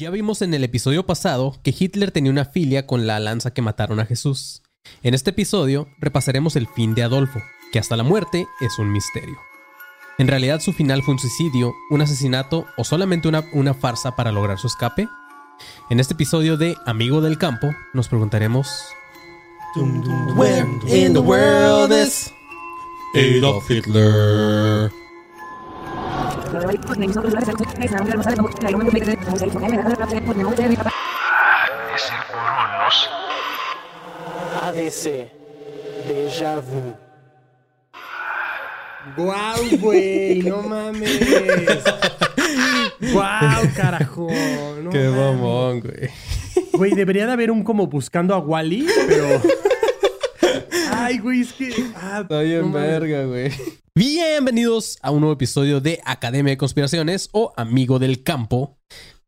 Ya vimos en el episodio pasado que Hitler tenía una filia con la lanza que mataron a Jesús. En este episodio repasaremos el fin de Adolfo, que hasta la muerte es un misterio. ¿En realidad su final fue un suicidio, un asesinato o solamente una, una farsa para lograr su escape? En este episodio de Amigo del Campo nos preguntaremos... Where in the world is Adolf Hitler? Ese coronos. ADC. Déjà vu. ¡Guau, güey! ¡No mames! ¡Guau, carajo! No ¡Qué mames. mamón, güey! Güey, debería de haber un como buscando a Wally, pero. Ay, güey, es que. Ah, Está bien no mames. verga, güey. Bienvenidos a un nuevo episodio de Academia de Conspiraciones o Amigo del Campo.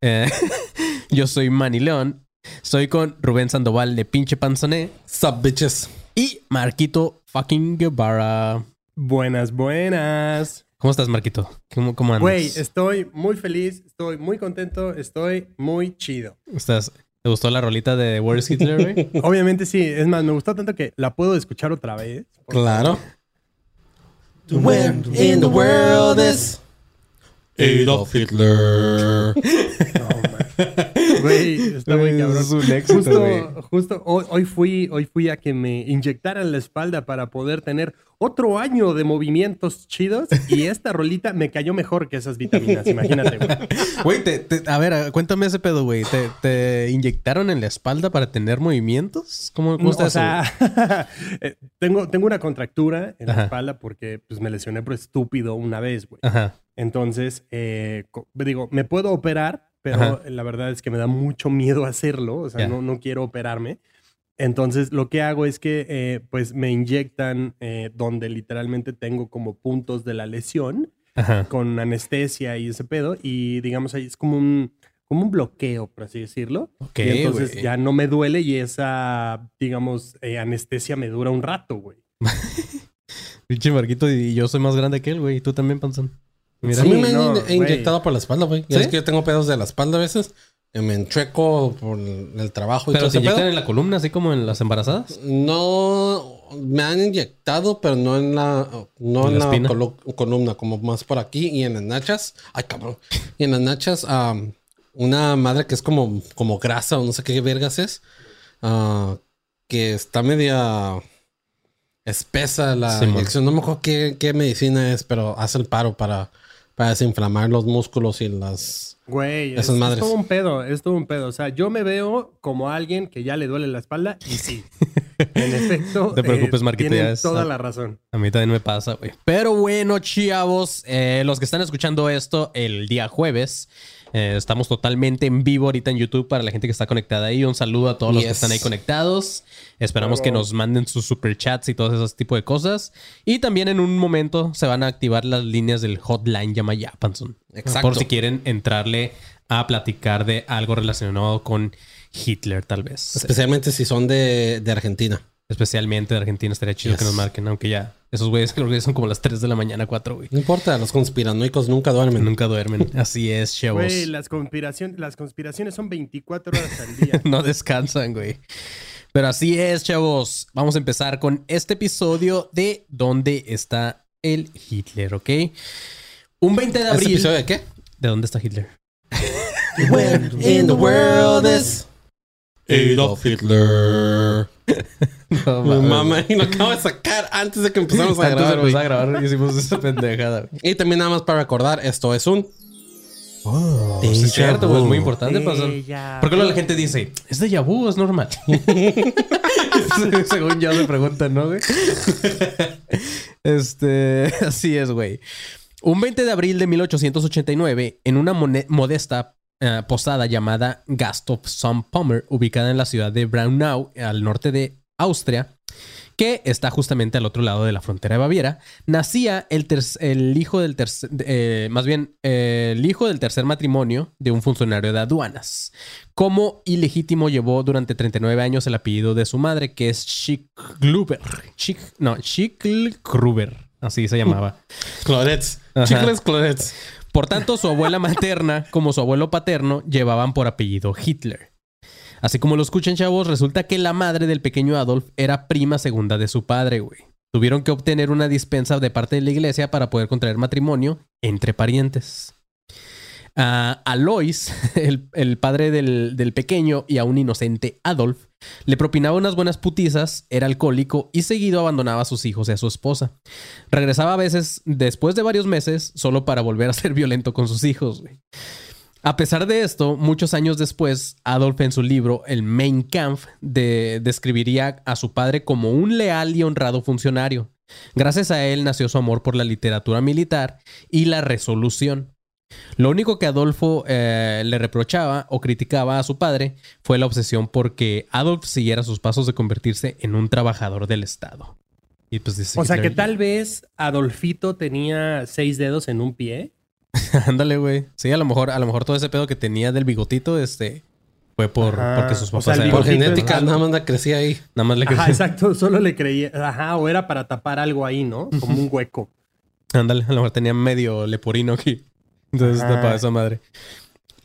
Eh, yo soy Manny León. Estoy con Rubén Sandoval de Pinche Panzoné Sup, bitches. y Marquito fucking Guevara. Buenas, buenas. ¿Cómo estás, Marquito? ¿Cómo, cómo andas? Güey, estoy muy feliz, estoy muy contento, estoy muy chido. ¿Estás- ¿Te gustó la rolita de Where is Hitler, güey? Obviamente sí, es más, me gustó tanto que la puedo escuchar otra vez. Claro. Where in the world is Adolf Hitler? Güey, está muy cabrón. es un éxito, güey. Justo, justo hoy, hoy fui, hoy fui a que me inyectaran la espalda para poder tener otro año de movimientos chidos y esta rolita me cayó mejor que esas vitaminas, imagínate, güey. Güey, te- te- a ver, cuéntame ese pedo, güey. ¿Te, te inyectaron en la espalda para tener movimientos? ¿Cómo, cómo No, está o eso, güey? sea, eh, tengo, tengo una contractura en Ajá. la espalda porque pues, me lesioné por estúpido una vez, güey. Ajá. Entonces, eh, digo, me puedo operar, pero Ajá. la verdad es que me da mucho miedo hacerlo, o sea, Ya. no, no quiero operarme. Entonces, lo que hago es que, eh, pues, me inyectan eh, donde literalmente tengo como puntos de la lesión Ajá. con anestesia y ese pedo, y digamos ahí es como un, como un bloqueo, por así decirlo. Ok, y entonces güey. ya no me duele y esa, digamos, eh, anestesia me dura un rato, güey. Pinche Marquito, y yo soy más grande que él, güey. Y tú también, panzón. Mira. a mí me no, güey. inyectado por la espalda, güey. ¿Sí? Es que yo tengo pedos de la espalda a veces. me entreco por el trabajo y Pero todo ese inyectan pedo. en la columna, así como en las embarazadas. No, me han inyectado, pero no en la, no ¿En en la columna, como más por aquí y en las nachas. Ay, cabrón. Y en las nachas, am, una madre que es como, como grasa o no sé qué vergas es, ah, que está media espesa la Simón. inyección. No me acuerdo qué, qué medicina es, pero hace el paro para, para desinflamar los músculos y las... Güey, es, Esas es madres. todo un pedo, es todo un pedo. O sea, yo me veo como alguien que ya le duele la espalda y sí. En efecto, te preocupes, Marquito, tienen es- toda la razón. A mí también me pasa, güey. Pero bueno, chavos, eh, los que están escuchando esto el día jueves, eh, estamos totalmente en vivo ahorita en YouTube para la gente que está conectada ahí. Un saludo a todos los que están ahí conectados. Esperamos Claro. que nos manden sus superchats y todo ese tipo de cosas. Y también en un momento se van a activar las líneas del hotline llama ya, Panzón. Exacto. Por si quieren entrarle a platicar de algo relacionado con Hitler, tal vez. Especialmente si son de, de Argentina. Especialmente de Argentina estaría chido Yes. que nos marquen, aunque ya esos güeyes creo que son como las 3 de la mañana, 4, güey. No importa, los conspiranoicos nunca duermen. Nunca duermen. Así es, chavos. Güey, las, conspiración, las conspiraciones son 24 horas al día. No descansan, güey. Pero así es, chavos. Vamos a empezar con este episodio de ¿Dónde está el Hitler? ¿Ok? Un 20 de ¿Este abril. episodio de qué? ¿De dónde está Hitler? Where in the world is Adolf Hitler? No, Mi mames. mamá, y lo acabo de sacar antes de que empezamos a Antes de grabar. güey. empezar a grabar, hicimos esa pendejada. Y también nada más para recordar, esto es un... Sí, es cierto. Es muy importante. pasar. Porque luego la gente dice, es de vu, es normal. Según ya me preguntan, ¿no, güey? este, así es, güey. Un 20 de abril de 1889, en una modesta eh, posada llamada Gasthof Pommer, ubicada en la ciudad de Braunau, al norte de Austria, que está justamente al otro lado de la frontera de Baviera, nacía el, ter- el hijo del tercer, eh, más bien, eh, el hijo del tercer matrimonio de un funcionario de aduanas. Como ilegítimo llevó durante 39 años el apellido de su madre, que es Schickgruber. Schick, no, Schickgruber. Así se llamaba. Clorets. Chicles clorets. Por tanto, su abuela materna como su abuelo paterno llevaban por apellido Hitler. Así como lo escuchan, chavos, resulta que la madre del pequeño Adolf era prima segunda de su padre, güey. Tuvieron que obtener una dispensa de parte de la iglesia para poder contraer matrimonio entre parientes. A Alois, el, el padre del, del pequeño y a un inocente Adolf, le propinaba unas buenas putizas, era alcohólico y seguido abandonaba a sus hijos y a su esposa. Regresaba a veces después de varios meses solo para volver a ser violento con sus hijos. A pesar de esto, muchos años después, Adolf en su libro El Mein Kampf de- describiría a su padre como un leal y honrado funcionario. Gracias a él nació su amor por la literatura militar y la resolución. Lo único que Adolfo eh, le reprochaba o criticaba a su padre fue la obsesión porque Adolf siguiera sus pasos de convertirse en un trabajador del Estado. Y pues dice O sea que tal vez Adolfito tenía seis dedos en un pie. Ándale, güey. Sí, a lo mejor, a lo mejor todo ese pedo que tenía del bigotito, este, fue por Ajá. porque sus O papás sea, el eran- Por genética, nada más la crecía ahí. Nada más le Ajá, creció. exacto. Solo le creía. Ajá, o era para tapar algo ahí, ¿no? Como un hueco. Ándale, a lo mejor tenía medio leporino aquí. Entonces Ajá. tapaba esa madre.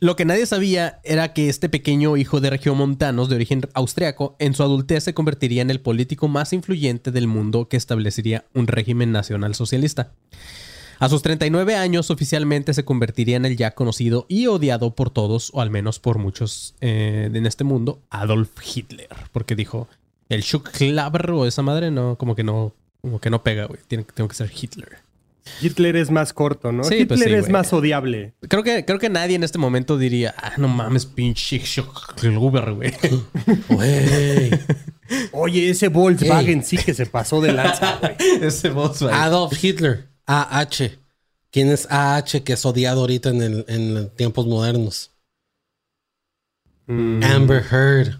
Lo que nadie sabía era que este pequeño hijo de regiomontanos de origen austriaco en su adultez se convertiría en el político más influyente del mundo que establecería un régimen nacional socialista. A sus 39 años oficialmente se convertiría en el ya conocido y odiado por todos, o al menos por muchos eh, en este mundo, Adolf Hitler. Porque dijo, el Schucklaber o esa madre no, como que no, como que no pega, güey. Tengo que ser Hitler. Hitler es más corto, ¿no? Sí, Hitler pues sí, es güey. más odiable. Creo que, creo que nadie en este momento diría, ah, no mames, pinche Schucklaber, güey. Güey. Oye, ese Volkswagen sí que se pasó de lanza, güey. Ese güey. Adolf Hitler. AH. ¿Quién es AH que es odiado ahorita en, el- en tiempos modernos? Mm. Amber Heard.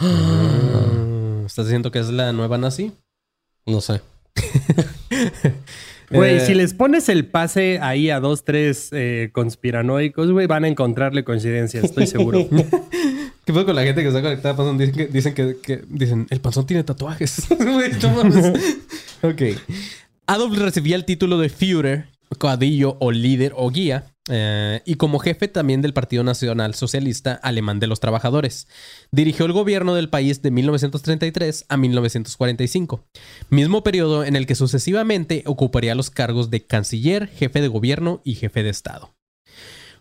Mm, ¿Estás diciendo que es la nueva nazi? No sé. Güey, Eh, si les pones el pase ahí a dos, tres eh, conspiranoicos, güey, van a encontrarle coincidencias, estoy seguro. ¿Qué pasa con la gente que está conectada? Panzón? Dicen que, dicen que, que- dicen, el panzón tiene tatuajes. Ok. Adolf recibía el título de Führer, caudillo o líder o guía, eh, y como jefe también del Partido Nacional Socialista Alemán de los Trabajadores. Dirigió el gobierno del país de 1933 a 1945, mismo periodo en el que sucesivamente ocuparía los cargos de canciller, jefe de gobierno y jefe de Estado.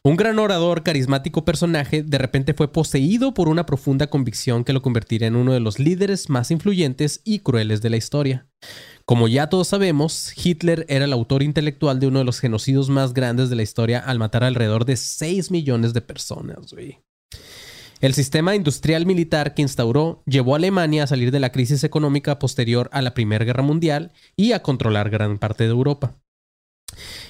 Un gran orador, carismático personaje, de repente fue poseído por una profunda convicción que lo convertiría en uno de los líderes más influyentes y crueles de la historia. Como ya todos sabemos, Hitler era el autor intelectual de uno de los genocidios más grandes de la historia al matar alrededor de 6 millones de personas. El sistema industrial militar que instauró llevó a Alemania a salir de la crisis económica posterior a la Primera Guerra Mundial y a controlar gran parte de Europa.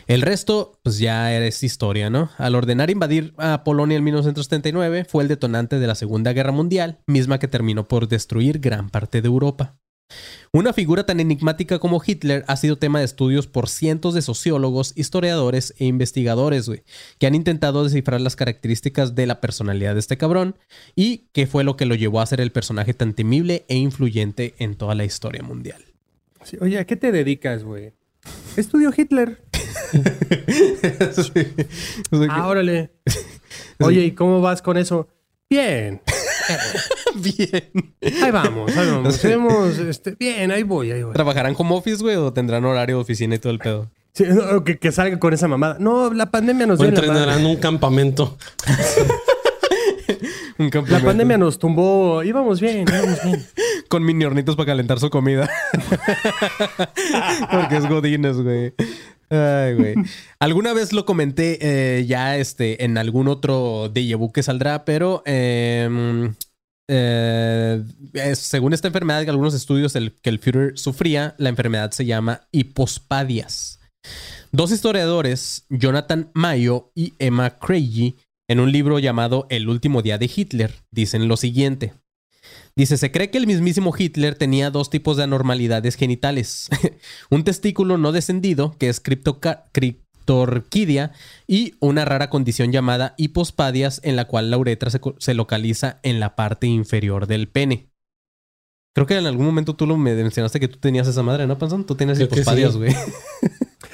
El resto, pues ya es historia, ¿no? Al ordenar invadir a Polonia en 1939, fue el detonante de la Segunda Guerra Mundial, misma que terminó por destruir gran parte de Europa. Una figura tan enigmática como Hitler ha sido tema de estudios por cientos de sociólogos, historiadores e investigadores, güey, que han intentado descifrar las características de la personalidad de este cabrón y qué fue lo que lo llevó a ser el personaje tan temible e influyente en toda la historia mundial. Sí, Oye, ¿a qué te dedicas, güey? Estudio Hitler. Ah, órale. Oye, ¿y cómo vas con eso? Bien. Bien. Ahí vamos, ahí vamos. Este, bien, ahí voy, ahí voy. ¿Trabajarán como office, güey, o tendrán horario de oficina y todo el pedo? Sí, no, que, que salga con esa mamada. No, la pandemia nos dio la entrenarán un campamento. Un La campamento. pandemia nos tumbó. Íbamos bien, íbamos bien. Con mini hornitos para calentar su comida. Porque es Godines, güey. Ay, güey. Alguna vez lo comenté eh, ya este, en algún otro vu que saldrá, pero eh, eh, según esta enfermedad, que algunos estudios que el Führer sufría, la enfermedad se llama hipospadias. Dos historiadores, Jonathan Mayo y Emma Craigie, en un libro llamado El último día de Hitler, dicen lo siguiente. Dice, se cree que el mismísimo Hitler tenía dos tipos de anormalidades genitales. un testículo no descendido, que es criptorquidia, y una rara condición llamada hipospadias, en la cual la uretra se, localiza en la parte inferior del pene. Creo que en algún momento tú lo me mencionaste que tú tenías esa madre, ¿no, Panzón? Tú que hipospadias, sí.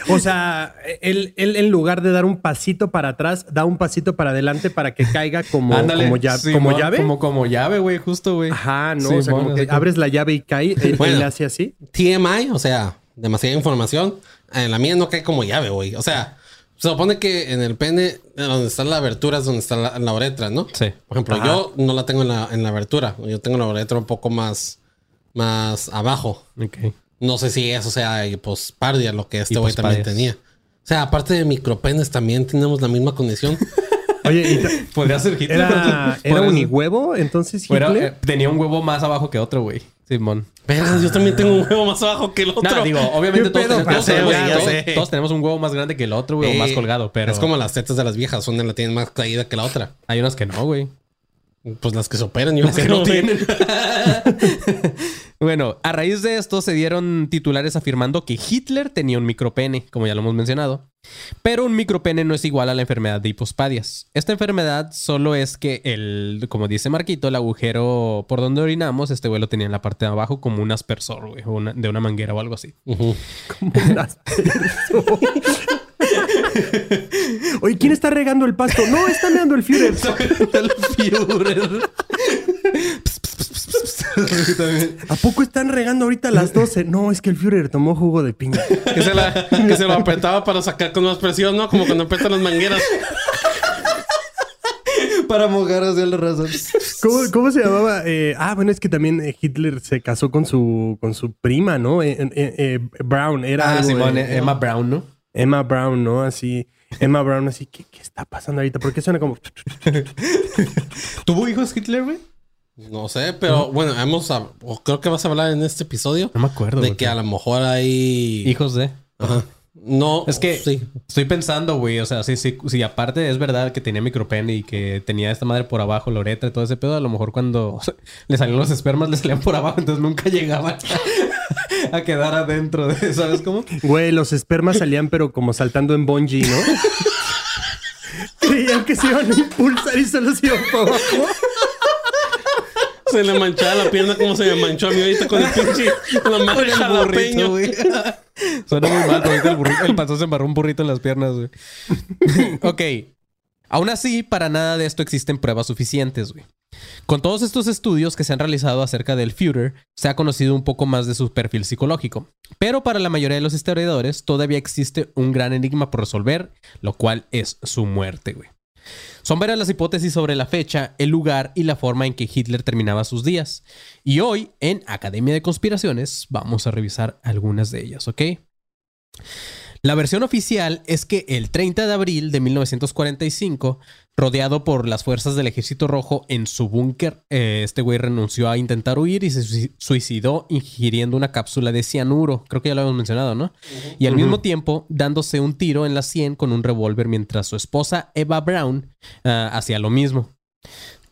O sea, él, él en lugar de dar un pasito para atrás, da un pasito para adelante para que caiga como, Ándale, como, ya- como llave. Como, como llave, güey, justo, güey. Ajá, no, Sí, o sea, como que abres la llave y cae, él, él Bueno. le hace así. TMI, o sea, demasiada información. En la mía no cae como llave, güey. O sea, se supone que en el pene, donde está la abertura, es donde está la, la uretra, ¿no? Sí. Por ejemplo, Ajá. yo no la tengo en la, en la abertura. Yo tengo la uretra un poco más, más abajo. Ok. No sé si eso sea hipospardia, lo que este güey también tenía. O sea, aparte de micropenes, también tenemos la misma condición. Oye, y Podría ser Hitler. era, era unihuevo, entonces fuera- Hitler. eh, tenía un huevo más abajo que otro, güey. Simón. Pero yo también tengo un huevo más abajo que el otro. No, digo, obviamente ¿Qué todos, pedo, tenemos, todos tenemos-? Ya sé. todos tenemos un huevo más grande que el otro, güey, o Eh, más colgado, pero Es como las tetas de las viejas, una la tienen más caída que la otra. hay unas que no, güey. Pues las que se operan, yo Las que no tienen. bueno, a raíz de esto se dieron titulares afirmando que Hitler tenía un micropene, como ya lo hemos mencionado. Pero un micropene no es igual a la enfermedad de hipospadias. Esta enfermedad solo es que el, como dice Marquito, el agujero por donde orinamos, este güey lo tenía en la parte de abajo como un aspersor, güey, una- de una manguera o algo así. Como un aspersor. Oye, ¿quién está regando el pasto? No, está meando el Führer. el Führer. ¿A poco están regando ahorita a las 12? No, es que el Führer tomó jugo de piña. Que se, la- que se lo apretaba para sacar con más presión, ¿no? Como cuando apretan las mangueras. Para mojar hacia la raza. ¿Cómo, cómo se llamaba? Eh, ah, bueno, es que también eh, Hitler se casó con su, con su prima, ¿no? Eh, eh, eh, Brown, era Ah, algo, Simón, eh, Emma Brown, ¿no? Emma Brown, ¿no? Así, Emma Brown, así, ¿qué, qué está pasando ahorita? ¿Por qué suena como... ¿Tuvo hijos Hitler, güey? No sé, pero bueno, hemos o creo que vas a hablar en este episodio No me acuerdo. de que a lo mejor hay Hijos de. Ajá. No, Es que sí. estoy pensando, güey. O sea, sí, sí, sí, aparte es verdad que tenía micropene y que tenía esta madre por abajo, la uretra y todo ese pedo. A lo mejor cuando le salían los espermas, le salían por abajo, entonces nunca llegaban a quedar adentro de, ¿sabes cómo? Güey, los espermas salían pero como saltando en bungee, ¿no? Creían que se iban a impulsar y solo se iban para abajo. Se le manchaba la pierna como se me manchó a mí ahorita con el pinche la madre jalapeño. güey. Suena muy mal, el, burrito, el panzón se embarró un burrito en las piernas, güey. ok. Aún así, para nada de esto existen pruebas suficientes, güey. Con todos estos estudios que se han realizado acerca del Führer, se ha conocido un poco más de su perfil psicológico. Pero para la mayoría de los historiadores, todavía existe un gran enigma por resolver, lo cual es su muerte, güey. Son varias las hipótesis sobre la fecha, el lugar y la forma en que Hitler terminaba sus días. Y hoy, en Academia de Conspiraciones, vamos a revisar algunas de ellas, ¿ok? La versión oficial es que el 30 de abril de 1945, rodeado por las fuerzas del Ejército Rojo en su búnker, eh, este güey renunció a intentar huir y se sui- suicidó ingiriendo una cápsula de cianuro. Creo que ya lo habíamos mencionado, ¿no? Y al mismo tiempo dándose un tiro en la sien con un revólver mientras su esposa Eva Brown ah, hacía lo mismo.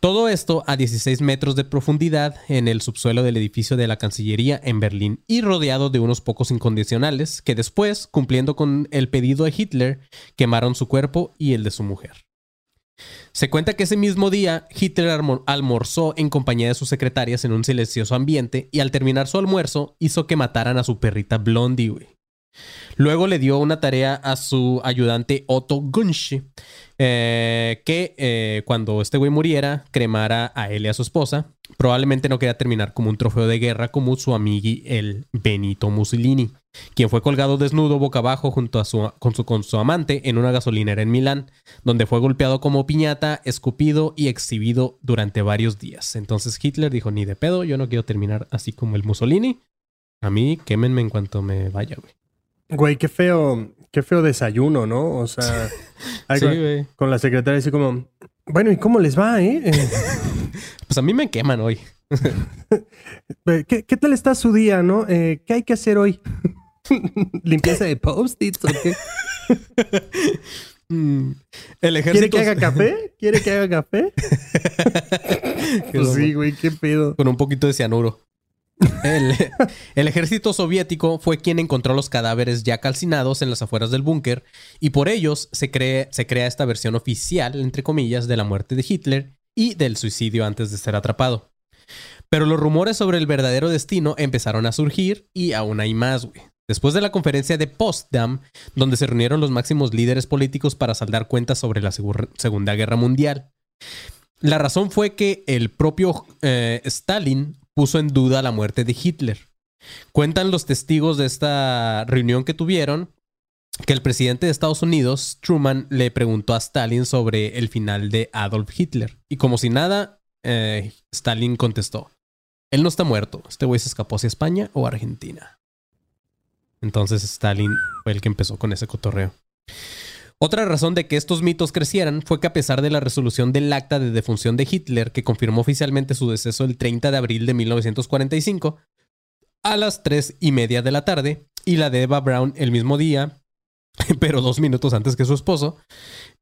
Todo esto a 16 metros de profundidad en el subsuelo del edificio de la Cancillería en Berlín y rodeado de unos pocos incondicionales que después, cumpliendo con el pedido de Hitler, quemaron su cuerpo y el de su mujer. Se cuenta que ese mismo día Hitler almo- almorzó en compañía de sus secretarias en un silencioso ambiente y al terminar su almuerzo hizo que mataran a su perrita Blondie. Luego le dio una tarea a su ayudante Otto Gunsch, eh, que eh, cuando este güey muriera, cremara a él y a su esposa. Probablemente no quería terminar como un trofeo de guerra como su amigui, el Benito Mussolini, quien fue colgado desnudo boca abajo junto a su, con, su, con su amante en una gasolinera en Milán, donde fue golpeado como piñata, escupido y exhibido durante varios días. Entonces Hitler dijo, ni de pedo, yo no quiero terminar así como el Mussolini. A mí quémenme en cuanto me vaya, güey. Güey, qué feo, qué feo desayuno, ¿no? O sea, Sí, con la secretaria así como, bueno, ¿y cómo les va, eh? Eh, Pues a mí me queman hoy. ¿Qué, qué tal está su día, no? Eh, ¿Qué hay que hacer hoy? ¿Limpieza de post-its o qué? Mm, El ¿Quiere ejército... que haga café? ¿Quiere que haga café? pues sí, güey, qué pedo. Con un poquito de cianuro. El, ejército soviético fue quien encontró los cadáveres ya calcinados en las afueras del búnker y por ellos se, cree- se crea esta versión oficial, entre comillas, de la muerte de Hitler y del suicidio antes de ser atrapado. Pero los rumores sobre el verdadero destino empezaron a surgir y aún hay más, güey. después de la conferencia de Potsdam, donde se reunieron los máximos líderes políticos para saldar cuentas sobre la Segunda Guerra Mundial. La razón fue que el propio eh, Stalin puso en duda la muerte de Hitler. Cuentan los testigos de esta reunión que tuvieron que el presidente de Estados Unidos, Truman, le preguntó a Stalin sobre el final de Adolf Hitler. Y como si nada, eh, Stalin contestó, él no está muerto, este güey se escapó hacia España o Argentina. Entonces Stalin fue el que empezó con ese cotorreo. Otra razón de que estos mitos crecieran fue que a pesar de la resolución del acta de defunción de Hitler, que confirmó oficialmente su deceso el 30 de abril de 1945, a las 3 y media de la tarde, y la de Eva Braun el mismo día, pero dos minutos antes que su esposo,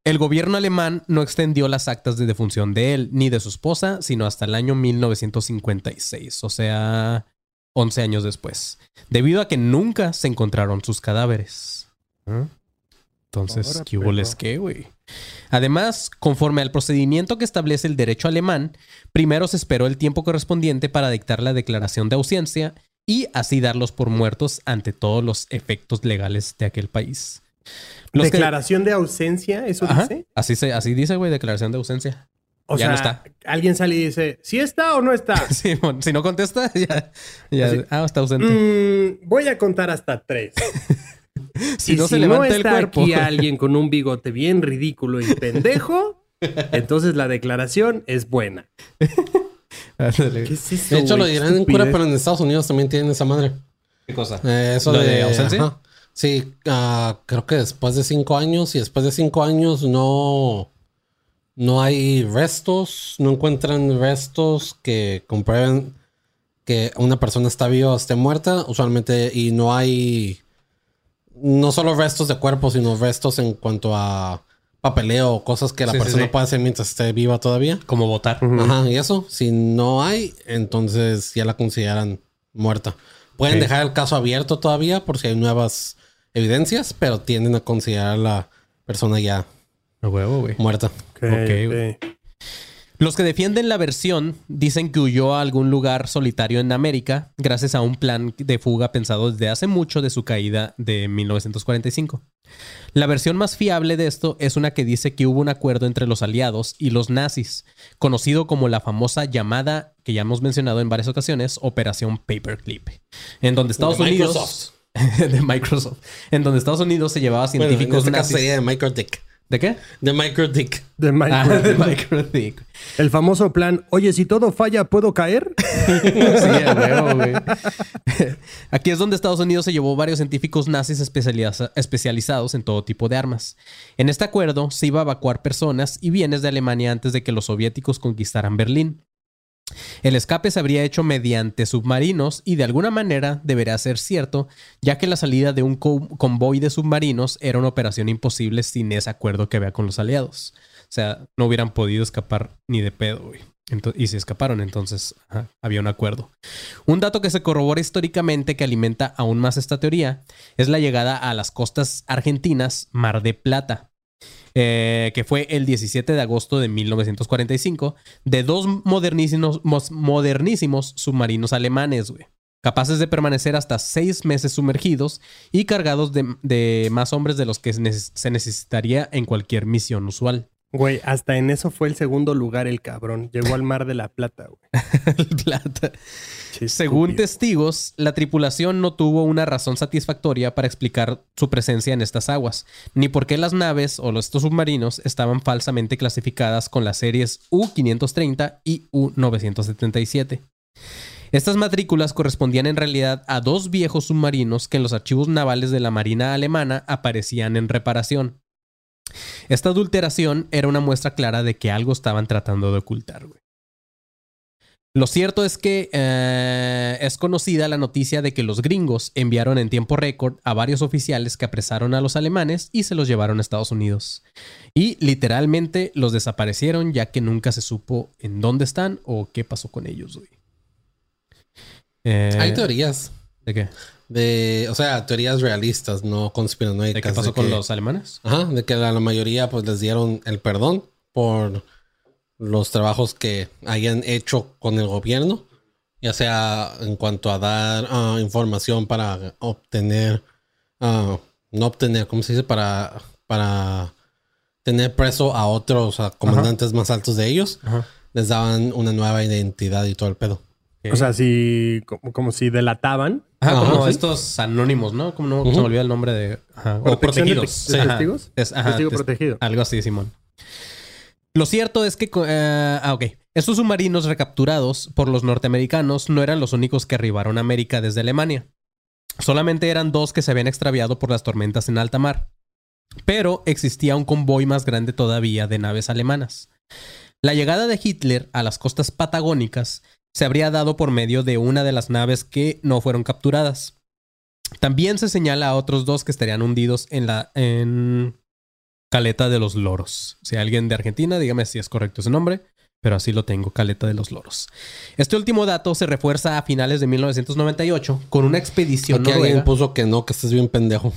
el gobierno alemán no extendió las actas de defunción de él ni de su esposa, sino hasta el año 1956, o sea, 11 años después, debido a que nunca se encontraron sus cadáveres. ¿Ah? Entonces, ¿qué hubo les perro. qué, güey? Además, conforme al procedimiento que establece el derecho alemán, primero se esperó el tiempo correspondiente para dictar la declaración de ausencia y así darlos por muertos ante todos los efectos legales de aquel país. Los que- Declaración de ausencia, ¿eso Ajá, dice? Así, se, así dice, güey, declaración de ausencia. O Ya sea, no está. alguien sale y dice, ¿sí está o no está? Sí, bueno, si no contesta, ya, ya Así. ah, está ausente. Mm, voy a contar hasta tres. si y no si se levanta no el está cuerpo. aquí alguien con un bigote bien ridículo y pendejo, entonces la declaración es buena. Ándale. ¿Qué es eso, De hecho, lo dirán en cura, pero en Estados Unidos también tienen esa madre. ¿Qué cosa? Eh, eso ¿Lo de, de ausencia? ajá. Sí, ah, creo que después de cinco años y después de cinco años no, no hay restos, no encuentran restos que comprueben que una persona está viva o esté muerta, usualmente, y no hay no solo restos de cuerpo, sino restos en cuanto a papeleo o cosas que la Sí, persona sí. puede hacer mientras esté viva todavía. Como votar. Ajá, y eso, si no hay, entonces ya la consideran muerta. Pueden dejar el caso abierto todavía por si hay nuevas evidencias, pero tienden a considerar a la persona ya A huevo, güey. muerta. Ok, Ok, ok. Los que defienden la versión dicen que huyó a algún lugar solitario en América gracias a un plan de fuga pensado desde hace mucho de su caída de 1945. La versión más fiable de esto es una que dice que hubo un acuerdo entre los aliados y los nazis, conocido como la famosa llamada, que ya hemos mencionado en varias ocasiones, Operación Paperclip, en donde Estados De Unidos... Microsoft. de Microsoft. En donde Estados Unidos se llevaba Bueno, en científicos este caso nazis. sería de Microdick. ¿De qué? De Microdick. De Ah. El famoso plan, oye, si todo falla, ¿puedo caer? Sí, a huevo, güey. Aquí es donde Estados Unidos se llevó varios científicos nazis especializa- especializados en todo tipo de armas. En este acuerdo se iba a evacuar personas y bienes de Alemania antes de que los soviéticos conquistaran Berlín. El escape se habría hecho mediante submarinos y de alguna manera debería ser cierto, ya que la salida de un co- convoy de submarinos era una operación imposible sin ese acuerdo que había con los aliados. O sea, no hubieran podido escapar ni de pedo, güey. Y si escaparon, entonces había un acuerdo. Un dato que se corrobora históricamente que alimenta aún más esta teoría es la llegada a las costas argentinas Mar de Plata, eh, que fue el 17 de agosto de 1945, de dos modernísimos, mos- modernísimos submarinos alemanes. Capaces de permanecer hasta seis meses sumergidos y cargados de, de más hombres de los que se necesitaría en cualquier misión usual. Güey, hasta en eso fue el segundo lugar el cabrón. Llegó al Mar de la Plata, güey. Plata. Según estúpido. testigos, la tripulación no tuvo una razón satisfactoria para explicar su presencia en estas aguas, ni por qué las naves o los estos submarinos estaban falsamente clasificadas con las series U-530 y U-977. Estas matrículas correspondían en realidad a dos viejos submarinos que en los archivos navales de la Marina alemana aparecían en reparación. Esta adulteración era una muestra clara de que algo estaban tratando de ocultar, güey. Lo cierto es que eh, es conocida la noticia de que los gringos enviaron en tiempo récord a varios oficiales que apresaron a los alemanes y se los llevaron a Estados Unidos. Y literalmente los desaparecieron ya que nunca se supo en dónde están o qué pasó con ellos, güey. Eh, Hay teorías ¿De qué? De, o sea, teorías realistas, no conspiranoicas. ¿De qué pasó de con que- los alemanes? Ajá, de que a la mayoría pues les dieron el perdón por los trabajos que hayan hecho con el gobierno, ya sea en cuanto a dar ah, información para obtener ah, no obtener, ¿cómo se dice? Para, para tener preso a otros a comandantes más altos de ellos, Ajá. les daban una nueva identidad y todo el pedo. O sea, si, como, como si delataban. Ajá, Ajá, como sí. estos anónimos, ¿no? Como no se me olvida el nombre de. Ajá. O de protegidos. de testigos. Es- ajá, Testigo tes- protegido. Algo así, Simón. Lo cierto es que. eh, ah, ok. Estos submarinos recapturados por los norteamericanos no eran los únicos que arribaron a América desde Alemania. Solamente eran dos que se habían extraviado por las tormentas en alta mar. Pero existía un convoy más grande todavía de naves alemanas. La llegada de Hitler a las costas patagónicas se habría dado por medio de una de las naves que no fueron capturadas. También se señala a otros dos que estarían hundidos en la en Caleta de los Loros. Si alguien de Argentina, dígame si es correcto ese nombre, pero así lo tengo, Caleta de los Loros. Este último dato se refuerza a finales de 1998 con una expedición Aquí alguien noruega. puso que no, que estás bien pendejo.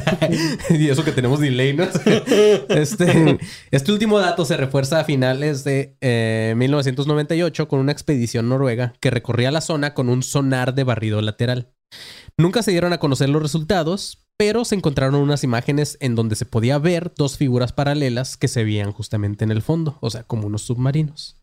y eso que tenemos delay, ¿no? Este, este último dato se refuerza a finales de eh, 1998 con una expedición noruega que recorría la zona con un sonar de barrido lateral. Nunca se dieron a conocer los resultados, pero se encontraron unas imágenes en donde se podía ver dos figuras paralelas que se veían justamente en el fondo, o sea, como unos submarinos.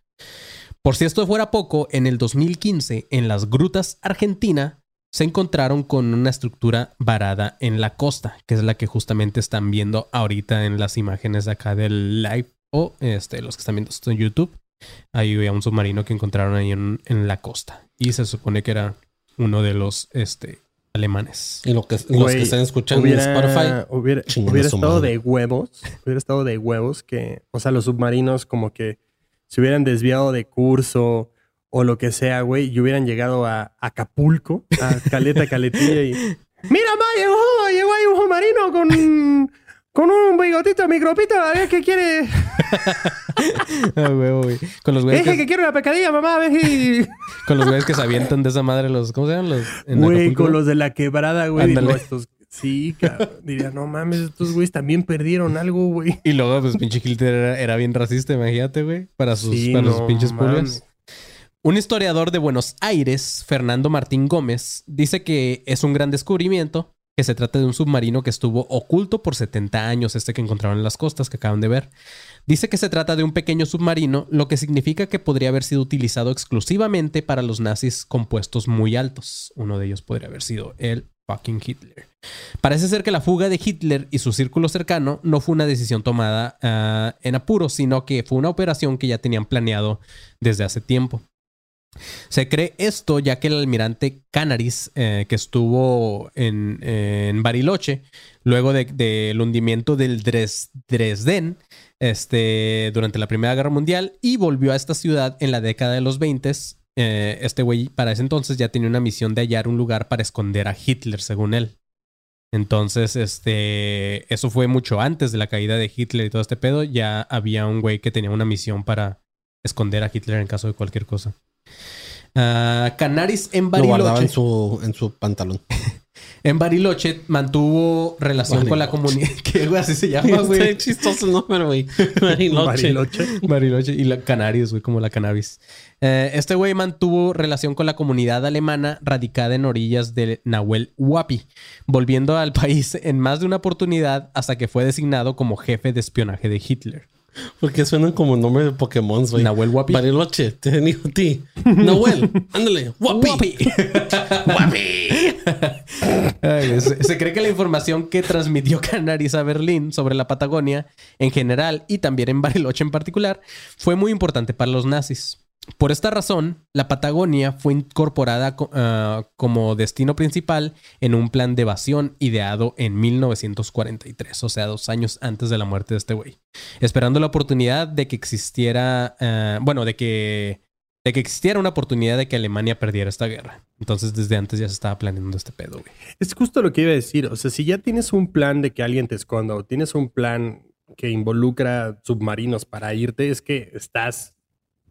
Por si esto fuera poco, en el 2015, en las grutas Argentina, se encontraron con una estructura varada en la costa, que es la que justamente están viendo ahorita en las imágenes de acá del live o este, los que están viendo esto en YouTube. Ahí había un submarino que encontraron ahí en, en la costa y se supone que era uno de los este, alemanes. Y lo que, los Güey, que están escuchando hubiera, en Spotify, hubiera, hubiera estado de huevos. Hubiera estado de huevos que, o sea, los submarinos como que se hubieran desviado de curso o lo que sea, güey, y hubieran llegado a Acapulco, a Caleta, Caletilla y... Mira, ma, llegó, llegó ahí un submarino con, con un bigotito micropito, a ver qué quiere. Ah, huevo, güey. Con los güeyes Dije que, que quiere una pescadilla, mamá, a ver si... con los güeyes que se avientan de esa madre los ¿cómo se llaman los Güey, con los de la quebrada, güey. Ándale. digo, estos... Sí, cabrón. Diría, no mames, estos güeyes también perdieron algo, güey. Y luego, pues, pinche Hitler era, era bien racista, imagínate, güey. Para sus, Sí, para sus no pinches pulgas. Un historiador de Buenos Aires, Fernando Martín Gómez, dice que es un gran descubrimiento, que se trata de un submarino que estuvo oculto por 70 años, este que encontraron en las costas que acaban de ver. Dice que se trata de un pequeño submarino, lo que significa que podría haber sido utilizado exclusivamente para los nazis con puestos muy altos. Uno de ellos podría haber sido el fucking Hitler. Parece ser que la fuga de Hitler y su círculo cercano no fue una decisión tomada ah, en apuro, sino que fue una operación que ya tenían planeado desde hace tiempo. Se cree esto ya que el almirante Canaris, eh, que estuvo en, Bariloche, luego de- del hundimiento del Dres- Dresden, este, durante la Primera Guerra Mundial, y volvió a esta ciudad en la década de los 20. eh, este güey para ese entonces ya tenía una misión de hallar un lugar para esconder a Hitler, según él. Entonces, este, eso fue mucho antes de la caída de Hitler y todo este pedo. Ya había un güey que tenía una misión para esconder a Hitler en caso de cualquier cosa. Ah, Canaris en lo guardaba Bariloche. en su, en su pantalón. En Bariloche mantuvo relación con la comunidad. ¿Qué güey? Así se llama, Está güey. chistoso el nombre, güey. Bariloche. Bariloche. Bariloche y la Canaris, güey, como la cannabis. Eh, este güey mantuvo relación con la comunidad alemana radicada en orillas de Nahuel Huapi, volviendo al país en más de una oportunidad hasta que fue designado como jefe de espionaje de Hitler. Porque suenan como nombre de Pokémon, güey. Nahuel Huapi. Bariloche, te digo a ti. Nahuel, ándale. Guapi. Ay, se, se cree que la información que transmitió Canaris a Berlín sobre la Patagonia en general y también en Bariloche en particular fue muy importante para los nazis. Por esta razón, la Patagonia fue incorporada co- ah, como destino principal en un plan de evasión ideado en 1943, o sea, dos años antes de la muerte de este güey, esperando la oportunidad de que existiera, ah, bueno, de que, de que existiera una oportunidad de que Alemania perdiera esta guerra. Entonces, desde antes ya se estaba planeando este pedo, güey. Es justo lo que iba a decir. O sea, si ya tienes un plan de que alguien te esconda o tienes un plan que involucra submarinos para irte, es que estás,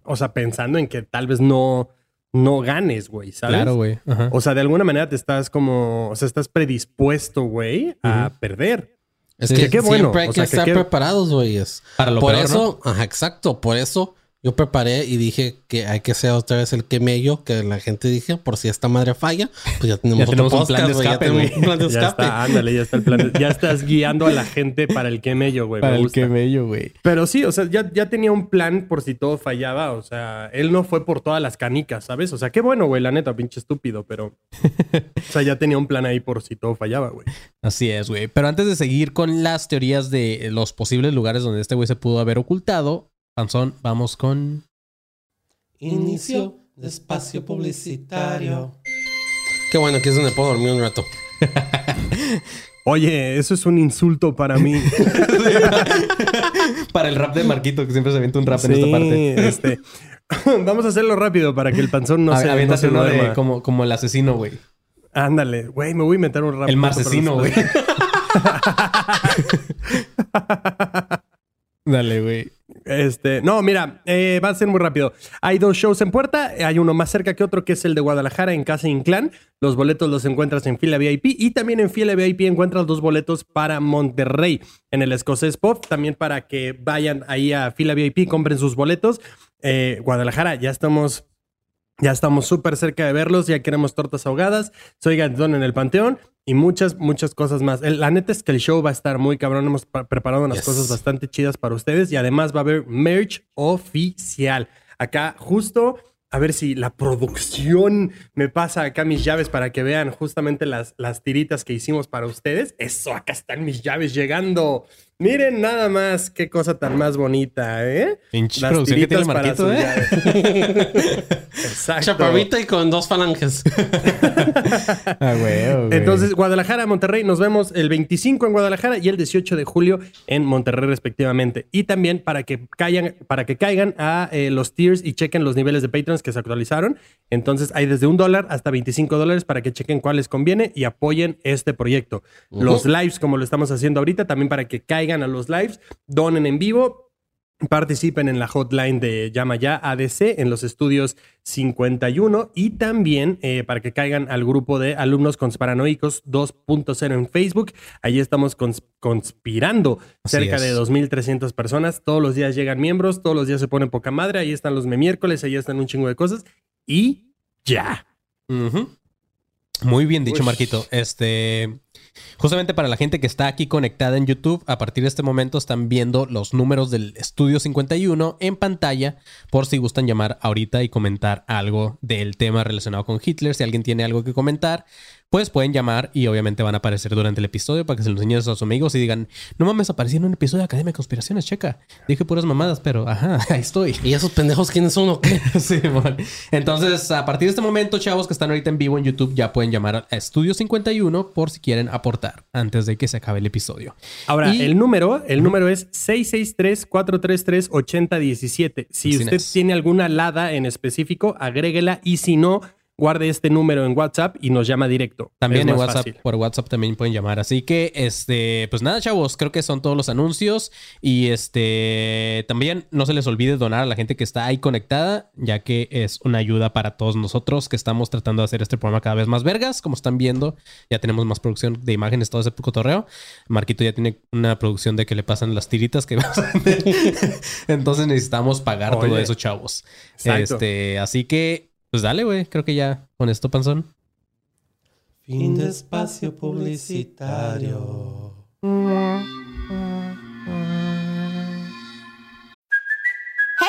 o sea, pensando en que tal vez no, no ganes, güey, ¿sabes? Claro, güey. Ajá. O sea, de alguna manera te estás como, o sea, estás predispuesto, güey, a perder. Es Sí. que Qué bueno, siempre hay o que sea, que estar qué- preparados, güey. Es- Para lo Por peor, eso, ajá, exacto. Por eso Yo preparé y dije que hay que hacer otra vez el quemello que la gente dije, por si esta madre falla, pues ya tenemos, Ya un plan de escape, tenemos güey. un plan de Ya está, ándale, ya está el plan. de- ya estás guiando a la gente para el quemello, güey. me Para el gusta. que bello, güey. Pero sí, o sea, ya, ya tenía un plan por si todo fallaba. O sea, él no fue por todas las canicas, ¿sabes? O sea, qué bueno, güey, la neta, pinche estúpido, pero. o sea, ya tenía un plan ahí por si todo fallaba, güey. Así es, güey. Pero antes de seguir con las teorías de los posibles lugares donde este güey se pudo haber ocultado, Panzón, vamos con. Inicio de espacio publicitario. Qué bueno, aquí es donde puedo dormir un rato. Oye, eso es un insulto para mí. Para el rap de Marquito, que siempre se avienta un rap en esta parte. este. Vamos a hacerlo rápido para que el panzón no A- se, no aviéntate se uno de como, como el asesino, güey. Ándale, güey, me voy a inventar un rap. El marcesino, no güey. Dale, güey. Este, no, mira, eh, va a ser muy rápido. Hay dos shows en puerta. Hay uno más cerca que otro, que es el de Guadalajara en Casa Inclán. Los boletos los encuentras en fila VIP. Y también en fila VIP encuentras dos boletos para Monterrey en el Escocés Pop. También para que vayan ahí a fila VIP, compren sus boletos. Eh, Guadalajara, ya estamos. Ya estamos súper cerca de verlos, ya queremos tortas ahogadas, soy Gantón en el Panteón y muchas, muchas cosas más. El- la neta es que el show va a estar muy cabrón, hemos pa- preparado unas Yes. cosas bastante chidas para ustedes y además va a haber merch oficial. Acá justo, a ver si la producción me pasa acá mis llaves para que vean justamente las, las tiritas que hicimos para ustedes. Eso, acá están mis llaves llegando. Miren nada más qué cosa tan más bonita, ¿eh? Pinche Las producción que tiene tiritas para Marquito, ¿eh? Exacto. Chaparrita y con dos falanges. Ah, güey, güey. Entonces, Guadalajara, Monterrey, nos vemos el 25 en Guadalajara y el 18 de julio en Monterrey, respectivamente. Y también para que caigan, para que caigan a eh, los tiers y chequen los niveles de Patreons que se actualizaron. Entonces, hay desde un dólar hasta 25 dólares para que chequen cuál les conviene y apoyen este proyecto. Los lives, como lo estamos haciendo ahorita, también para que caigan a los lives, donen en vivo, Participen en la hotline de Llama Ya ADC en los estudios 51 y también eh, para que caigan al grupo de alumnos conspiranoicos 2.0 en Facebook. Allí estamos cons- conspirando Así cerca es. de 2.300 personas. Todos los días llegan miembros, todos los días se ponen poca madre. Ahí están los miércoles, ahí están un chingo de cosas. Y ya. Muy bien dicho. Marquito. Este. Justamente para la gente que está aquí conectada en YouTube, a partir de este momento están viendo los números del estudio 51 en pantalla por si gustan llamar ahorita y comentar algo del tema relacionado con Hitler. Si alguien tiene algo que comentar, pues pueden llamar y obviamente van a aparecer durante el episodio para que se los enseñen a sus amigos y digan, no mames, aparecí en un episodio de Academia de Conspiraciones, checa. Dije puras mamadas, pero ajá, ahí estoy. ¿Y esos pendejos quiénes son o qué? Sí, bueno. Entonces, a partir de este momento, chavos que están ahorita en vivo en YouTube, ya pueden llamar a Estudio 51 por si quieren aportar antes de que se acabe el episodio. Ahora, Y- el número, el número es 663-433-8017. Si Así usted es. tiene alguna lada en específico, agréguela y si no, guarde este número en WhatsApp y nos llama directo. También Es en WhatsApp, fácil. por WhatsApp también pueden llamar. Así que, este, pues nada, chavos, creo que son todos los anuncios. Y este, también no se les olvide donar a la gente que está ahí conectada, ya que es una ayuda para todos nosotros que estamos tratando de hacer este programa cada vez más vergas. Como están viendo, ya tenemos más producción de imágenes, todo ese cotorreo. Marquito ya tiene una producción de que le pasan las tiritas que vamos a vender. Entonces necesitamos pagar todo eso, chavos. Exacto. Este, así que, pues dale, güey. Creo que ya con esto, panzón. Fin de espacio publicitario.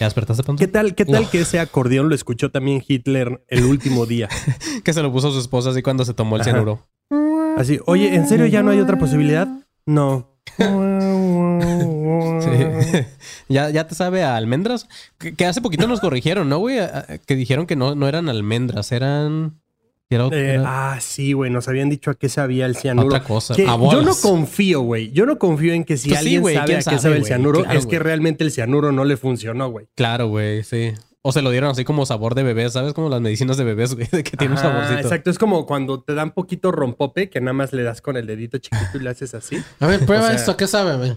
¿Ya despertaste, panzón? ¿Qué tal, qué tal No. que ese acordeón lo escuchó también Hitler el último día? Que se lo puso a su esposa así cuando se tomó el Ajá. cianuro. Así, oye, ¿en serio ya no hay otra posibilidad? No. Sí. ya, ya te sabe a almendras. Que, que hace poquito nos corrigieron, ¿no, güey? Que dijeron que no, no eran almendras, eran. Que era- Eh, era ah, sí, güey. Nos habían dicho a qué sabía el cianuro. otra cosa. Que yo no confío, güey. Yo no confío en que si Pues sí, alguien sabe ¿quién a qué sabe, sabe el cianuro, Claro, es que realmente el cianuro no le funcionó, güey. Claro, güey, sí. O se lo dieron así como sabor de bebés, ¿sabes? Como las medicinas de bebés, güey, de que tiene un saborcito. Exacto, es como cuando te dan poquito rompope, que nada más le das con el dedito chiquito y le haces así. A ver, prueba O sea- esto. ¿A qué sabe, güey?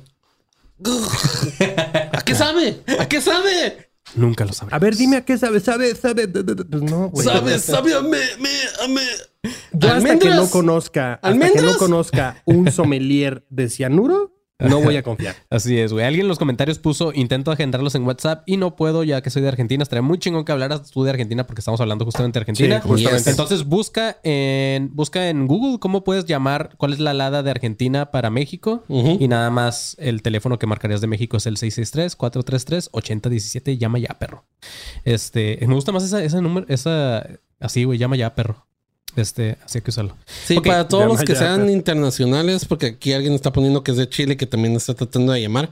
¿A qué sabe? ¿A qué sabe? Nunca lo sabré. A ver, dime a qué sabe, sabe, sabe. Pues no, güey. sabe, sabe a me, me, a me. Yo hasta que no conozca, hasta que no conozca un sommelier de cianuro, no voy a confiar. Así es, güey. Alguien en los comentarios puso, intento agendarlos en WhatsApp y no puedo ya que soy de Argentina. Estaría muy chingón que hablaras tú de Argentina porque estamos hablando justamente de Argentina. Sí, justamente. Entonces busca en, busca en Google cómo puedes llamar, cuál es la alada de Argentina para México. Y nada más el teléfono que marcarías de México es el 663-433-8017. Llama ya, perro. Este, me gusta más esa, ese número, esa, así, güey, llama ya, perro. Este, así hay que usarlo. Sí, para todos llama los que ya, sean pero- internacionales, porque aquí alguien está poniendo que es de Chile, que también está tratando de llamar,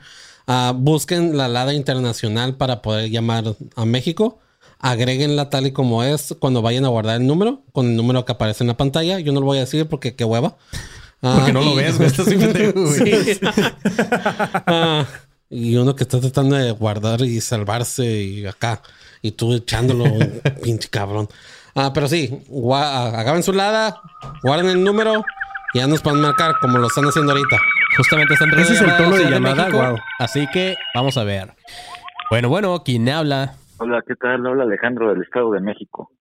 ah, busquen la alada internacional para poder llamar a México. Agréguenla tal y como es cuando vayan a guardar el número, con el número que aparece en la pantalla. Yo no lo voy a decir porque qué hueva. Ah, Porque no lo y- ves, güey. Estás. Sí. Ah, y uno que está tratando de guardar y salvarse y acá. Y tú echándolo, pinche cabrón. Ah, pero sí, agarren su lada, guarden el número y ya nos pueden marcar como lo están haciendo ahorita. Justamente está entrando Ese es el tono de llamada, México. guau. Así que vamos a ver. Bueno, bueno, ¿quién habla? Hola, ¿qué tal? Habla Alejandro del Estado de México.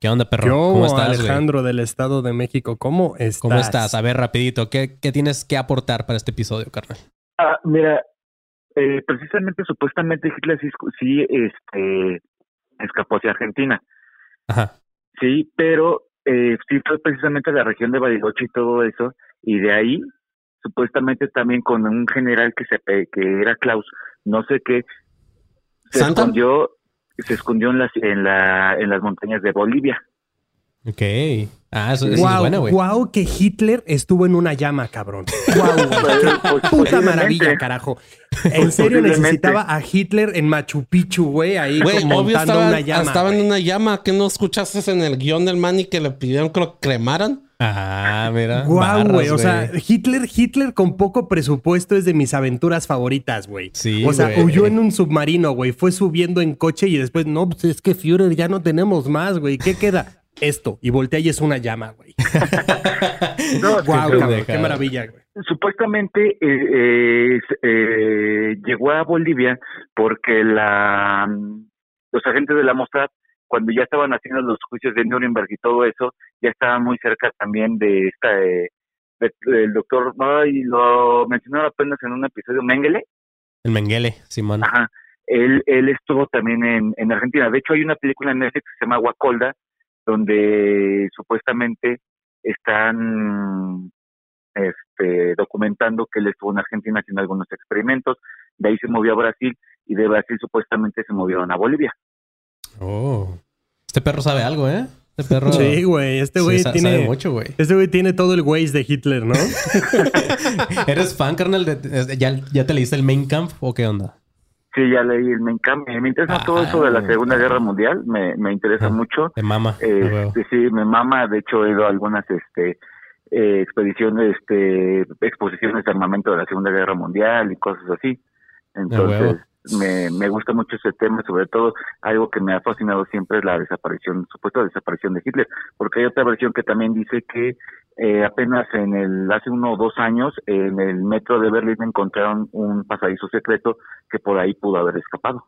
¿Qué onda, perro? Yo, ¿Cómo estás? Alejandro del Estado de México, ¿cómo estás? ¿Cómo estás? A ver, rapidito, ¿qué, qué tienes que aportar para este episodio, carnal? Ah, mira, eh, precisamente, supuestamente Hitler sí, sí, este, escapó hacia Argentina, Ajá. sí, pero eh, sí fue precisamente la región de Bariloche y todo eso, y de ahí, supuestamente también con un general que se pe- que era Klaus, no sé qué, se ¿Santa? escondió, se escondió en las en la en las montañas de Bolivia. Ok. Ah, eso, eso es bueno, güey. guau, que Hitler estuvo en una llama, cabrón. Guau, Pues, puta maravilla, carajo. En serio necesitaba a Hitler en Machu Picchu, güey, ahí Güey, como obvio montando estaba, una llama. estaba en una llama. ¿Qué no escuchaste en el guion del man y que le pidieron que lo cremaran? Ah, mira. Guau, barras, güey. O sea, Hitler, Hitler con poco presupuesto es de mis aventuras favoritas, güey. Sí, O sea, huyó en un submarino, güey. Fue subiendo en coche y después, no, pues es que Führer ya no tenemos más, güey. ¿Qué queda? Esto. Y voltea y es una llama, güey. No, Guau, Qué cabrón. pendejada. Qué maravilla, güey. supuestamente eh, eh, eh, llegó a Bolivia porque la los agentes de la Mossad cuando ya estaban haciendo los juicios de Nuremberg y todo eso ya estaban muy cerca también de esta eh, de- del doctor ay lo mencionaron apenas en un episodio Mengele El Menguele, Simón. ajá él él estuvo también en, en Argentina de hecho hay una película en Netflix que se llama Guacolda donde supuestamente están este, documentando que él estuvo en Argentina haciendo algunos experimentos, de ahí se movió a Brasil y de Brasil supuestamente se movieron a Bolivia. Oh. Este perro sabe algo, ¿eh? Este perro. Sí, güey. Este sí, güey sa- tiene. sabe mucho, güey. Este güey tiene todo el Waze de Hitler, ¿no? ¿Eres fan, carnal? De, de- ¿ya, ¿Ya te leíste el Main Camp o qué onda? Sí, ya leí el me encanta, me interesa Ah, todo eso de la. Segunda Guerra Mundial, me, me interesa Ah, mucho. De mama. Eh, huevo. sí, me mama, de hecho he ido a algunas este eh, expediciones, este exposiciones de armamento de la Segunda Guerra Mundial y cosas así. Entonces, me, me gusta mucho ese tema, sobre todo algo que me ha fascinado siempre es la desaparición, supuesta desaparición de Hitler, porque hay otra versión que también dice que eh, apenas en el hace uno o dos años en el metro de Berlín encontraron un pasadizo secreto que por ahí pudo haber escapado.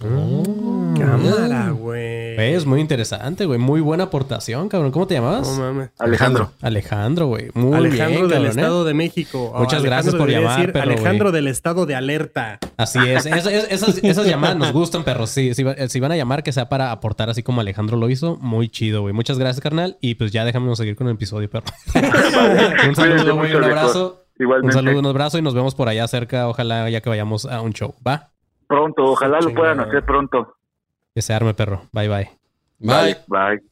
Mm. Cámara, güey. Güey, Es muy interesante, güey. Muy buena aportación, cabrón. ¿Cómo te llamabas? No mames. Alejandro. Alejandro, güey. Muy Alejandro bien, del cabrón, ¿eh? Estado de México. O Muchas gracias por llamar, perro, Alejandro del Estado de Alerta. Así es. Es- es- esas, esas llamadas nos gustan, perros. Sí, si, va- si van a llamar, que sea para aportar así como Alejandro lo hizo. Muy chido, güey. Muchas gracias, carnal. Y pues ya déjame seguir con el episodio, perro. un saludo, güey. Un abrazo. Un Igualmente. saludo, un abrazo y nos vemos por allá cerca. Ojalá ya que vayamos a un show. Va. Pronto, ojalá lo puedan hacer pronto. Que se arme, perro. Bye, bye. Bye. Bye.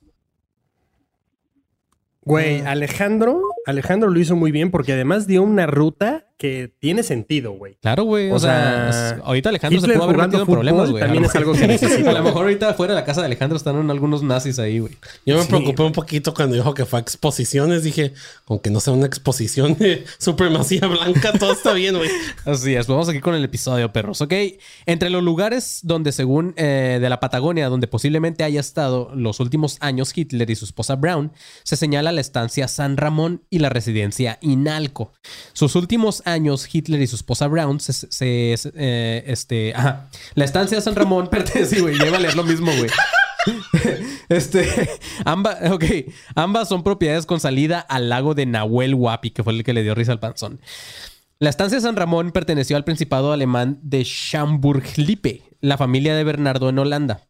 Güey, Alejandro, Alejandro lo hizo muy bien porque además dio una ruta que tiene sentido, güey. Claro, güey. O, O sea, ahorita Alejandro se Hitler pudo haber metido en problemas, güey. también es algo que necesita, A lo mejor ahorita fuera de la casa de Alejandro están algunos nazis ahí, güey. Yo me Sí. preocupé un poquito cuando dijo que fue a exposiciones. Dije, aunque no sea una exposición de supremacía blanca, todo está bien, güey. Así es, vamos aquí con el episodio, perros. Ok, entre los lugares donde, según eh, de la Patagonia, donde posiblemente haya estado los últimos años Hitler y su esposa Brown, se señala la estancia San Ramón y la residencia Inalco. Sus últimos años, Hitler y su esposa Brown, se, eh, este, ajá. La estancia San Ramón pertenece, güey, lleva a leer lo mismo, güey. Este, ambas, ok, ambas son propiedades con salida al lago de Nahuel Huapi, que fue el que le dio risa al panzón. La estancia San Ramón perteneció al Principado alemán de Schaumburg-Lippe, la familia de Bernardo en Holanda.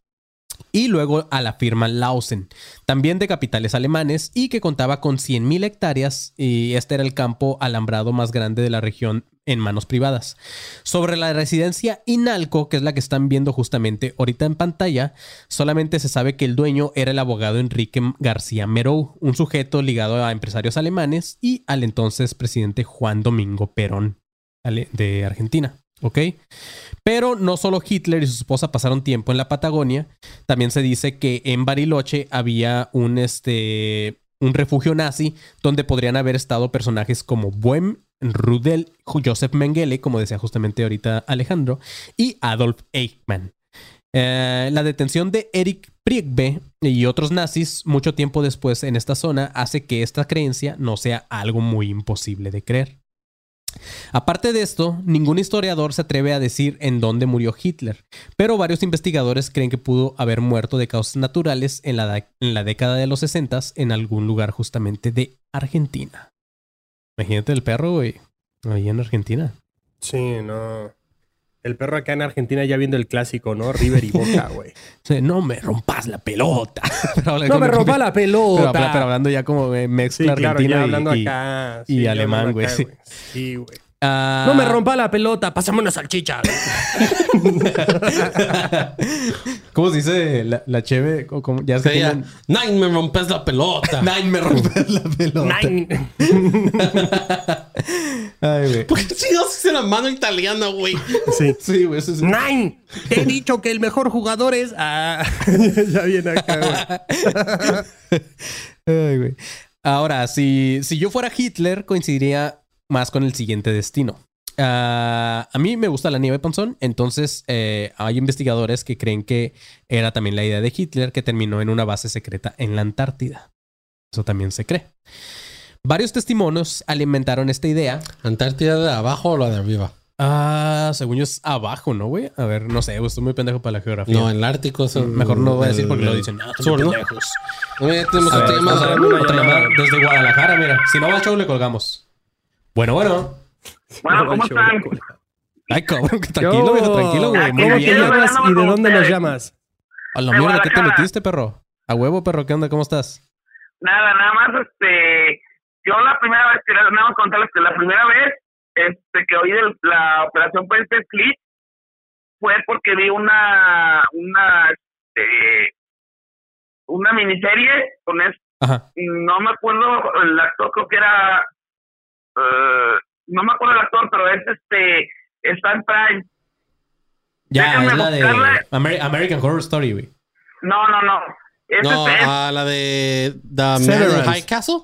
Y luego a la firma Lausen, también de capitales alemanes y que contaba con 100.000 hectáreas y este era el campo alambrado más grande de la región en manos privadas. Sobre la residencia Inalco, que es la que están viendo justamente ahorita en pantalla, solamente se sabe que el dueño era el abogado Enrique García Merou, un sujeto ligado a empresarios alemanes y al entonces presidente Juan Domingo Perón de Argentina. ¿Ok? Pero no solo Hitler y su esposa pasaron tiempo en la Patagonia, también se dice que en Bariloche había un, este, un refugio nazi donde podrían haber estado personajes como Bohem, Rudel, Joseph Mengele, como decía justamente ahorita Alejandro, y Adolf Eichmann. Eh, la detención de Eric Priegbe y otros nazis mucho tiempo después en esta zona hace que esta creencia no sea algo muy imposible de creer. Aparte de esto, ningún historiador se atreve a decir en dónde murió Hitler, pero varios investigadores creen que pudo haber muerto de causas naturales en la, década de los 60 en algún lugar justamente de Argentina. Imagínate el perro, güey, ahí en Argentina. Sí, no. El perro acá en Argentina ya viendo el clásico, ¿no? River y Boca, güey. Sí, No me rompas la pelota. Pero No me rompa la pelota. pero hablando ya como eh, sí, mezcla claro, argentina ya hablando y- acá. y sí, alemán, güey. Sí, güey. Ah, No me rompa la pelota, pásame una salchicha. ¿Cómo se dice la, la cheve? O Ya que Sería, tienen- Nine, me rompes la pelota. Nine me rompes la pelota. Nine. Ay, güey. ¿Por qué chingados hice la mano italiana, güey? Sí. Sí, güey, eso es- Nine. Te he dicho que el mejor jugador es. Ah, ya viene acá, güey. Ay, güey. Ahora, si, si yo fuera Hitler, coincidiría más con el siguiente destino. Ah, a mí me gusta la nieve panzón, entonces eh, hay investigadores que creen que era también la idea de Hitler que terminó en una base secreta en la Antártida. Eso también se cree. Varios testimonios alimentaron esta idea. ¿Antártida de abajo o la de arriba? Ah, según yo es abajo, ¿no, güey? A ver, no sé, estoy muy pendejo para la geografía. No, el Ártico. Mejor no voy a decir el- porque lo dicen. No, Sur, pendejos. No, ya tenemos otra llamada desde Guadalajara, mira. Si no va al show, le colgamos. Bueno, bueno. Bueno, ¿cómo están? Ay, cabrón, que tranquilo, viejo, tranquilo, güey. Muy ¿Cómo te bien. llamas y de dónde nos llamas? A la mierda, ¿qué te metiste, perro? A huevo, perro, ¿qué onda? ¿Cómo estás? Nada, nada más, este, yo la primera vez que nada más contarles que la primera vez, este, que oí de la operación Puente Split fue porque vi una, una, este, una miniserie con es, Ajá. no me acuerdo el actor, creo que era, eh, no me acuerdo el actor, pero es este, está en Prime. Ya, Déjame es la de American Horror Story, güey. No, no, no. Es No, este, es- a la de The. High Castle.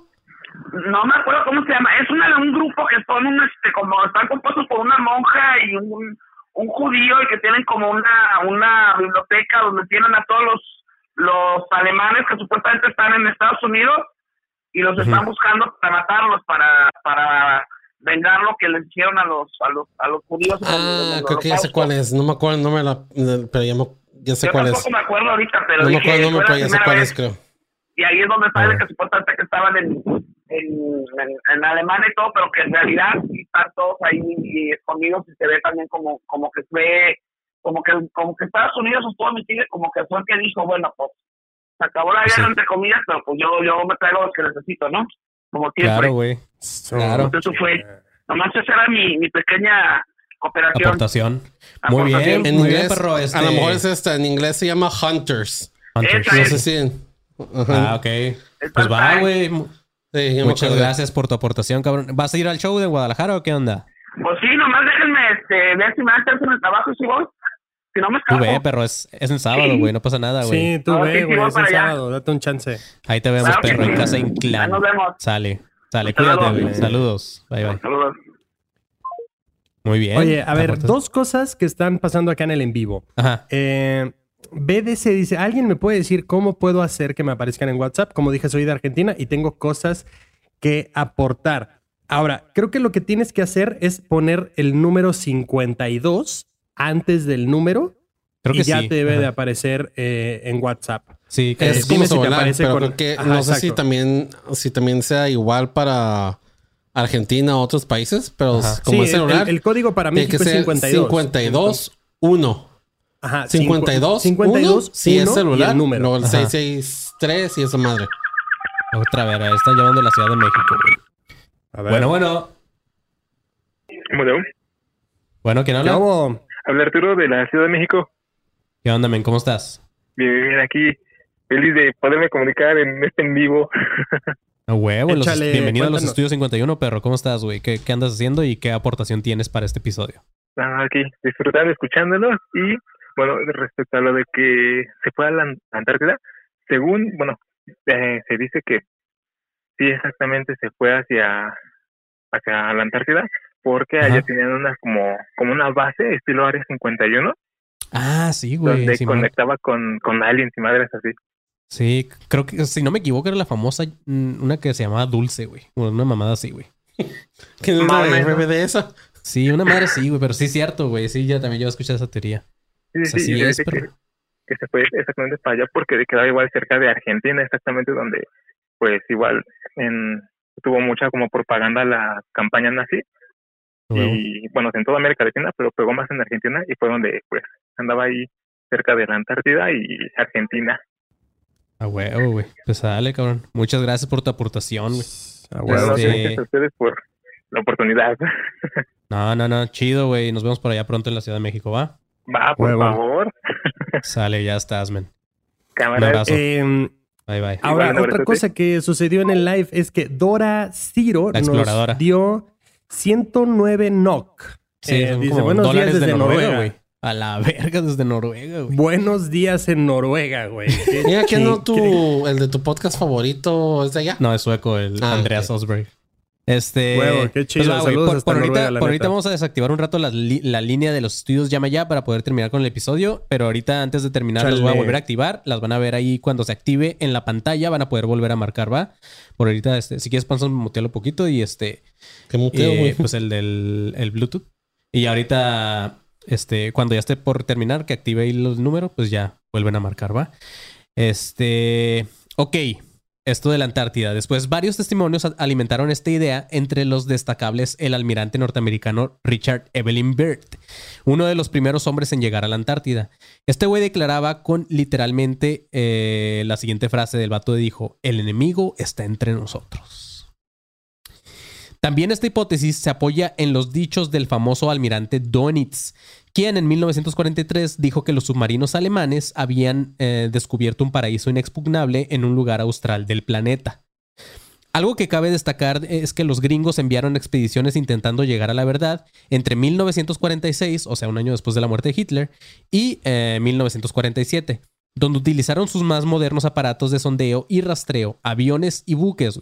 no me acuerdo cómo se llama. Es una de un grupo que son un, este, como están compuestos por una monja y un, un judío y que tienen como una, una biblioteca donde tienen a todos los, los alemanes que supuestamente están en Estados Unidos y los están buscando para matarlos, para, para vengar lo que les hicieron a los, a los, a los judíos. Ah, creo que ya sé cuál es. No me acuerdo nombre, de la- pero ya, me- ya sé Yo cuál es. tampoco me acuerdo ahorita, pero No me acuerdo ya sé cuál es, creo. y ahí es donde sale que supuestamente que estaban en, en, en, en Alemania y todo, pero que en realidad están todos ahí y escondidos y se ve también como, como que fue, como que, como que Estados Unidos estuvo metido, como que fue el que dijo, bueno, pues se acabó la guerra Sí. entre comillas, pero pues yo, yo me traigo los que necesito, ¿no? Como siempre. Claro, güey. Claro. Entonces eso fue, nomás esa era mi, mi pequeña cooperación. Aportación. Muy Aportación. bien, En muy bien, perro. Este... a lo mejor es esta. En inglés se llama Hunters. Hunters. Esa No es. sé si. Ah, ok. Pues va, güey. Sí, Muchas gracias por tu aportación, cabrón. ¿Vas a ir al show de Guadalajara o qué onda? Pues sí, nomás déjenme este, ver si me dan chance en el trabajo y si voy. Si no me Tú escapo. ve, pero es, es en sábado, güey. No pasa nada, güey. Sí, tú No, sí, ve, güey, es el allá. sábado, date un chance. Ahí te vemos, Claro perro, en casa en Ahí clan. nos vemos. Sale. Sale, Hasta cuídate, güey. Saludos. Bye, bye. Saludos. Muy bien. Oye, a ver, dos cosas que están pasando acá en el en vivo. Ajá. Eh, BDC dice, ¿alguien me puede decir cómo puedo hacer que me aparezcan en WhatsApp? Como dije, soy de Argentina y tengo cosas que aportar. Ahora, creo que lo que tienes que hacer es poner el número 52 antes del número Creo y que ya sí. te debe de aparecer eh, en WhatsApp. Sí, que Es como si te celular, aparece pero con- creo que Ajá, no sé si también, si también sea igual para Argentina o otros países, pero Ajá. como Sí, es el- celular, el, el código para tiene que México es ser 52. 52 1. Ajá, 52 52 1 si es celular, el número. luego el Ajá. 663 y esa madre. Otra vez, ahí están llamando a la Ciudad de México, güey. A ver. Bueno, bueno. Bueno, Bueno, ¿quién ¿Qué habla? Habla Arturo de la Ciudad de México. ¿Qué onda, men? ¿Cómo estás? Bien, bien, aquí. Feliz de poderme comunicar en este en vivo. A huevo, los- bienvenido a los cuéntanos. estudios 51, perro. ¿Cómo estás, güey? ¿Qué, ¿Qué andas haciendo y qué aportación tienes para este episodio? Ah, aquí, disfrutando, escuchándolos. Y, bueno, respecto a lo de que se fue a la Ant- Antártida, según, bueno, eh, se dice que sí, exactamente se fue hacia, hacia la Antártida, porque Ajá. allá tenían una como, como una base, estilo Área 51, Ah, sí, güey. donde conectaba con, con aliens y madres así. Sí, creo que, si no me equivoco, era la famosa, mm, una que se llamaba Dulce, güey. Bueno, una mamada así, güey. ¿Qué es Más o la menos. RB de esa? Sí, una madre sí, güey, pero sí es cierto, güey. Sí, ya también yo he escuchado esa teoría. Sí, O sea, sí, sí es, que, que se fue exactamente para allá porque quedaba igual cerca de Argentina, exactamente donde, pues igual, en, tuvo mucha como propaganda la campaña nazi. Y bueno, en toda América Latina, pero pegó más en Argentina y fue donde pues andaba ahí cerca de la Antártida y Argentina. A huevo, güey. Pues dale, cabrón. Muchas gracias por tu aportación, güey. Ah, Este- gracias a ustedes por la oportunidad. No, no, no. Chido, güey. Nos vemos por allá pronto en la Ciudad de México, ¿va? Va, por Huevo. favor. Sale, ya estás, men. Un Cámara. abrazo. Em, Bye, bye. Ahora, otra cosa que sucedió en el live es que Dora Ciro La exploradora. nos dio 109 NOC. Sí, Eh, dice, buenos días dólares desde de Noruega, Noruega. güey. A la verga desde Noruega, güey. Buenos días en Noruega, güey. Mira, ¿quién no tu, el de tu podcast favorito es de allá? No, es sueco, el Ah, Andreas ok. Osberg. Este. Huevo, qué chido. güey, Saludos por, hasta por ahorita, Noruega, la por ahorita neta. vamos a desactivar un rato la, la línea de los estudios llama ya para poder terminar con el episodio. Pero ahorita, antes de terminar, las voy a Chale. volver a activar. Las van a ver ahí cuando se active en la pantalla. Van a poder volver a marcar, va. Por ahorita, este, si quieres, Panzón, mutealo un poquito y este. Que muteo, eh, güey. pues el del el Bluetooth. Y ahorita, este, cuando ya esté por terminar, que active ahí los números, pues ya vuelven a marcar, ¿va? Este, ok, esto de la Antártida. Después, varios testimonios alimentaron esta idea, entre los destacables el almirante norteamericano Richard Evelyn Byrd, uno de los primeros hombres en llegar a la Antártida. Este güey declaraba con literalmente eh, la siguiente frase del vato dijo, el enemigo está entre nosotros. También esta hipótesis se apoya en los dichos del famoso almirante Donitz, quien en 1943 dijo que los submarinos alemanes habían eh, descubierto un paraíso inexpugnable en un lugar austral del planeta. Algo que cabe destacar es que los gringos enviaron expediciones intentando llegar a la verdad entre 1946, o sea, un año después de la muerte de Hitler, y eh, 1947, donde utilizaron sus más modernos aparatos de sondeo y rastreo, aviones y buques.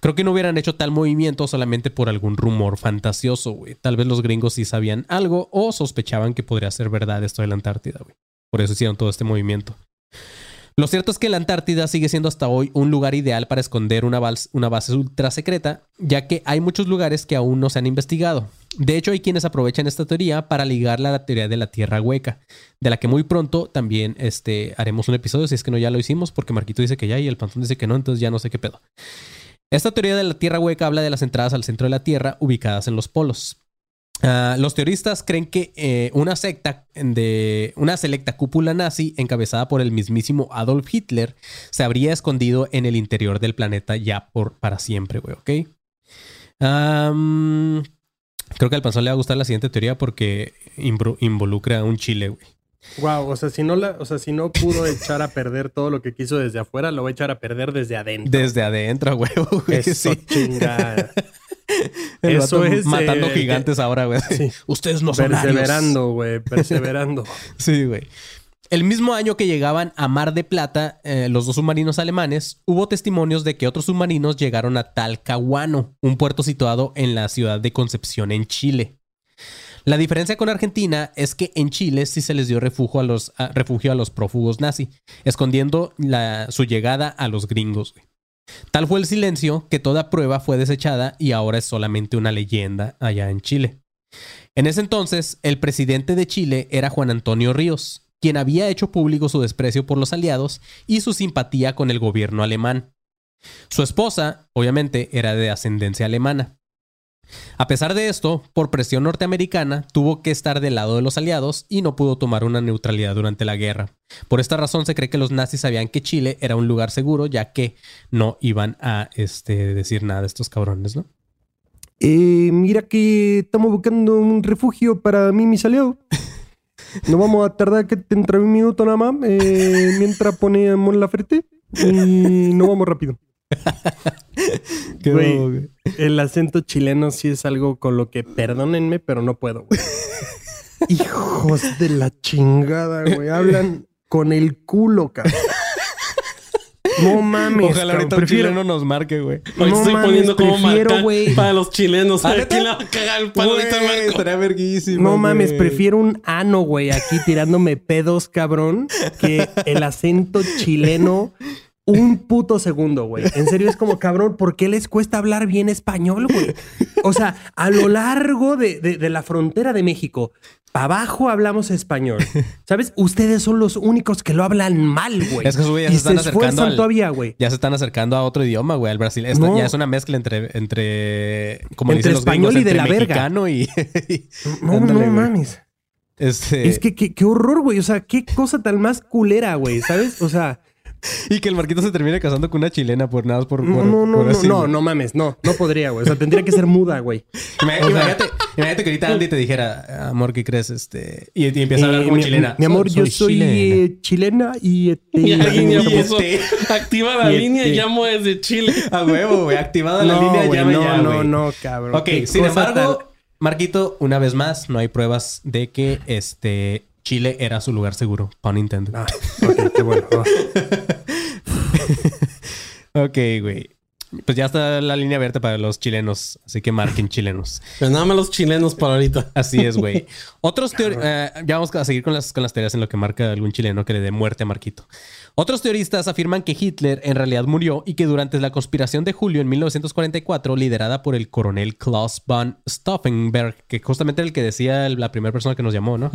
Creo que no hubieran hecho tal movimiento solamente por algún rumor fantasioso, güey. Tal vez los gringos sí sabían algo o sospechaban que podría ser verdad esto de la Antártida, güey. Por eso hicieron todo este movimiento. Lo cierto es que la Antártida sigue siendo hasta hoy un lugar ideal para esconder una, base ultra secreta, ya que hay muchos lugares que aún no se han investigado. De hecho, hay quienes aprovechan esta teoría para ligarla a la teoría de la Tierra hueca, de la que muy pronto también este, haremos un episodio, si es que no ya lo hicimos, porque Marquito dice que ya y el Pantón dice que no, entonces ya no sé qué pedo. Esta teoría de la Tierra hueca habla de las entradas al centro de la Tierra ubicadas en los polos. Ah, los teoristas creen que eh, una secta de una selecta cúpula nazi encabezada por el mismísimo Adolf Hitler se habría escondido en el interior del planeta ya por para siempre, güey, ¿ok? Creo que al panzón le va a gustar la siguiente teoría porque involucra a un chile, güey. Wow, o sea, si no la, o sea, si no pudo echar a perder todo lo que quiso desde afuera, lo va a echar a perder desde adentro. Desde adentro, güey. Eso sí. chingada. El Eso es, matando eh, gigantes ahora, güey. Sí. Ustedes no son. Perseverando, güey. Perseverando. Sí, güey. El mismo año que llegaban a Mar de Plata, eh, los dos submarinos alemanes, hubo testimonios de que otros submarinos llegaron a Talcahuano, un puerto situado en la ciudad de Concepción, en Chile. La diferencia con Argentina es que en Chile sí se les dio refugio a los, refugio a los prófugos nazi, escondiendo la- su llegada a los gringos. Tal fue el silencio que toda prueba fue desechada y ahora es solamente una leyenda allá en Chile. En ese entonces, el presidente de Chile era Juan Antonio Ríos, quien había hecho público su desprecio por los aliados y su simpatía con el gobierno alemán. Su esposa, obviamente, era de ascendencia alemana. A pesar de esto, por presión norteamericana, tuvo que estar del lado de los aliados y no pudo tomar una neutralidad durante la guerra. Por esta razón se cree que los nazis sabían que Chile era un lugar seguro, ya que no iban a este, decir nada de estos cabrones, ¿no? Eh, mira que estamos buscando un refugio para mí y mis aliados. No vamos a tardar que entre un minuto nada más eh, mientras ponemos la frente y no vamos rápido. Qué Güey, bobo, güey. El acento chileno sí es algo con lo que perdónenme, pero no puedo, güey. Hijos de la chingada, güey. Hablan con el culo, cabrón. No mames. Ojalá cabrón. ahorita un Prefiero- chileno nos marque, güey. Hoy No estoy mames, poniendo como prefiero, marca güey. para los chilenos. ¿Ah, ¿A neta? quién va a cagar el palo ahorita, Marco? estaría verguísimo. No mames, prefiero un ano, güey, aquí tirándome pedos, cabrón, que el acento chileno un puto segundo, güey. En serio, es como, cabrón, ¿por qué les cuesta hablar bien español, güey? O sea, a lo largo de, de- de la frontera de México, para abajo hablamos español. ¿Sabes? Ustedes son los únicos que lo hablan mal, güey. Es que güey ya y se están se acercando al- todavía, güey. Ya se están acercando a otro idioma, güey, al Brasil. Esta- No. Ya es una mezcla entre, entre como Entre dicen los español gringos, y de la verga. y... No, Ándale, no mames. Este, Es que qué horror, güey. O sea, qué cosa tan más culera, güey. ¿Sabes? O sea, Y que el Marquito se termine casando con una chilena por nada por... no, por- no, no, por no, así, no, no mames. No, no podría, güey. O sea, tendría que ser muda, güey. Ima- Imagínate, imagínate que ahorita Andy te dijera, amor, ¿qué crees? Este... Y, y empieza a hablar Eh, como mi, chilena. Mi amor, yo soy chilena. eh, chilena y... este, Y alguien ya puso, este- activa la y línea y este- llamo desde Chile. A huevo, güey. Activada la No, línea, güey, llame no, ya, no, güey. no, cabrón. Ok, sin embargo, Marquito, una vez más, no hay pruebas de que este Chile era su lugar seguro. Pun Nintendo. Ah, ok, qué bueno. Ok, güey. Pues ya está la línea abierta para los chilenos, así que marquen chilenos. Pero nada más los chilenos para ahorita. Así es, güey. Otros teoristas... ya vamos a seguir con las, con las teorías en lo que marca algún chileno que le dé muerte a Marquito. Otros teoristas afirman que Hitler en realidad murió y que durante la conspiración de julio en 1944, liderada por el coronel Klaus von Stauffenberg, que justamente era el que decía la primera persona que nos llamó, ¿no?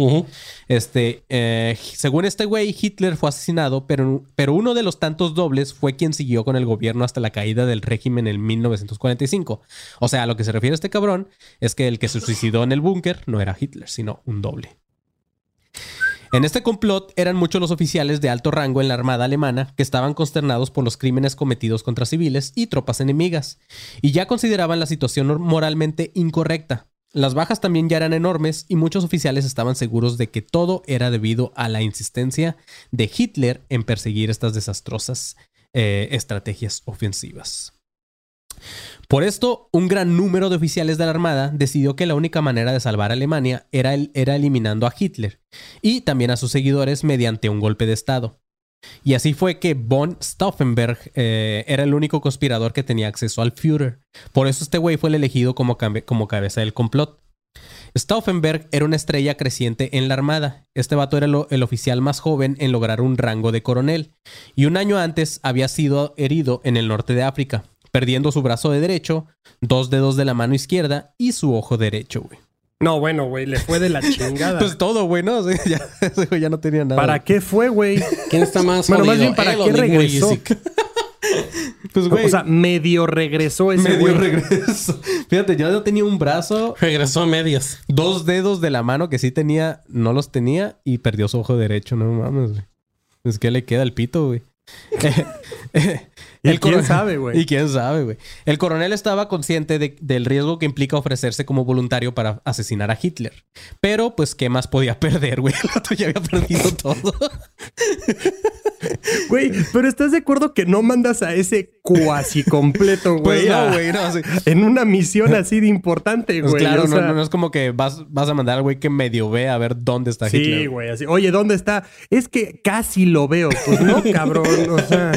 Este, eh, según este güey, Hitler fue asesinado, pero, pero uno de los tantos dobles fue quien siguió con el gobierno hasta la caída del régimen en 1945. O sea, a lo que se refiere este cabrón es que el que se suicidó en el búnker no era Hitler, sino un doble. En este complot eran muchos los oficiales de alto rango en la Armada alemana que estaban consternados por los crímenes cometidos contra civiles y tropas enemigas, y ya consideraban la situación moralmente incorrecta. Las bajas también ya eran enormes y muchos oficiales estaban seguros de que todo era debido a la insistencia de Hitler en perseguir estas desastrosas eh, estrategias ofensivas. Por esto, un gran número de oficiales de la Armada decidió que la única manera de salvar a Alemania era, el- era eliminando a Hitler y también a sus seguidores mediante un golpe de Estado. Y así fue que von Stauffenberg eh, era el único conspirador que tenía acceso al Führer. Por eso este güey fue el elegido como, cabeza del complot. Stauffenberg era una estrella creciente en la Armada. Este vato era el oficial más joven en lograr un rango de coronel. Y un año antes había sido herido en el norte de África, perdiendo su brazo de derecho, dos dedos de la mano izquierda y su ojo derecho, güey. No, bueno, güey, le fue de la chingada. Pues todo, güey, ¿no? O sea, ya, no tenía nada. ¿Para qué fue, güey? ¿Quién está más Bueno, más bien, ¿para ¿Él o qué regresó? Pues, güey, O sea, medio regresó ese medio güey. regreso. Fíjate, yo no tenía un brazo, Regresó a medias. dos dedos de la mano que sí tenía, no los tenía y perdió su ojo derecho. No mames, güey. Pues, ¿qué le queda al pito, güey? ¿Y quién sabe, güey? Y quién sabe, güey. El coronel estaba consciente de- del riesgo que implica ofrecerse como voluntario para asesinar a Hitler. Pero, pues, ¿qué más podía perder, güey? El otro ya había perdido todo. Güey, pero ¿estás de acuerdo que no mandas a ese cuasi completo, güey? Pues no, a- güey, no, sí. En una misión así de importante, Pues güey. claro, o no, sea, no, no es como que vas, vas a mandar al güey que medio ve a ver dónde está Sí, Hitler. güey, así. Oye, ¿dónde está? Es que casi lo veo. Pues no, cabrón. O sea,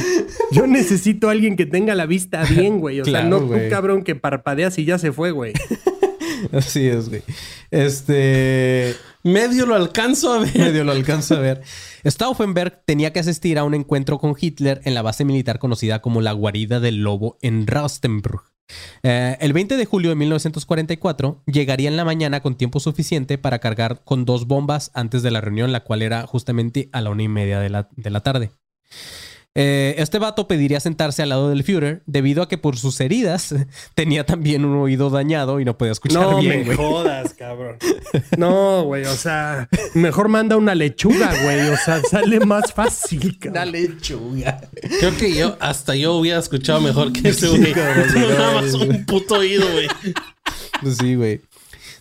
yo necesito a alguien que tenga la vista bien, güey. O sea, no un güey. cabrón que parpadeas y ya se fue, güey. Así es, güey. Este. Medio lo alcanzo a ver. medio lo alcanza a ver. Stauffenberg tenía que asistir a un encuentro con Hitler en la base militar conocida como la Guarida del Lobo en Rastenburg. Eh, el 20 de julio de 1944 llegaría en la mañana con tiempo suficiente para cargar con dos bombas antes de la reunión, la cual era justamente a la una y media de la, de la tarde. Eh, este vato pediría sentarse al lado del Führer debido a que por sus heridas tenía también un oído dañado y no podía escuchar No bien, me güey. jodas, cabrón. No, güey. O sea, mejor manda una lechuga, güey. O sea, sale más fácil, cabrón. Una lechuga. Creo que yo, hasta yo hubiera escuchado mejor que ese güey. cabrón, sí, Nada no, más sí. un puto oído, güey. Pues sí, güey.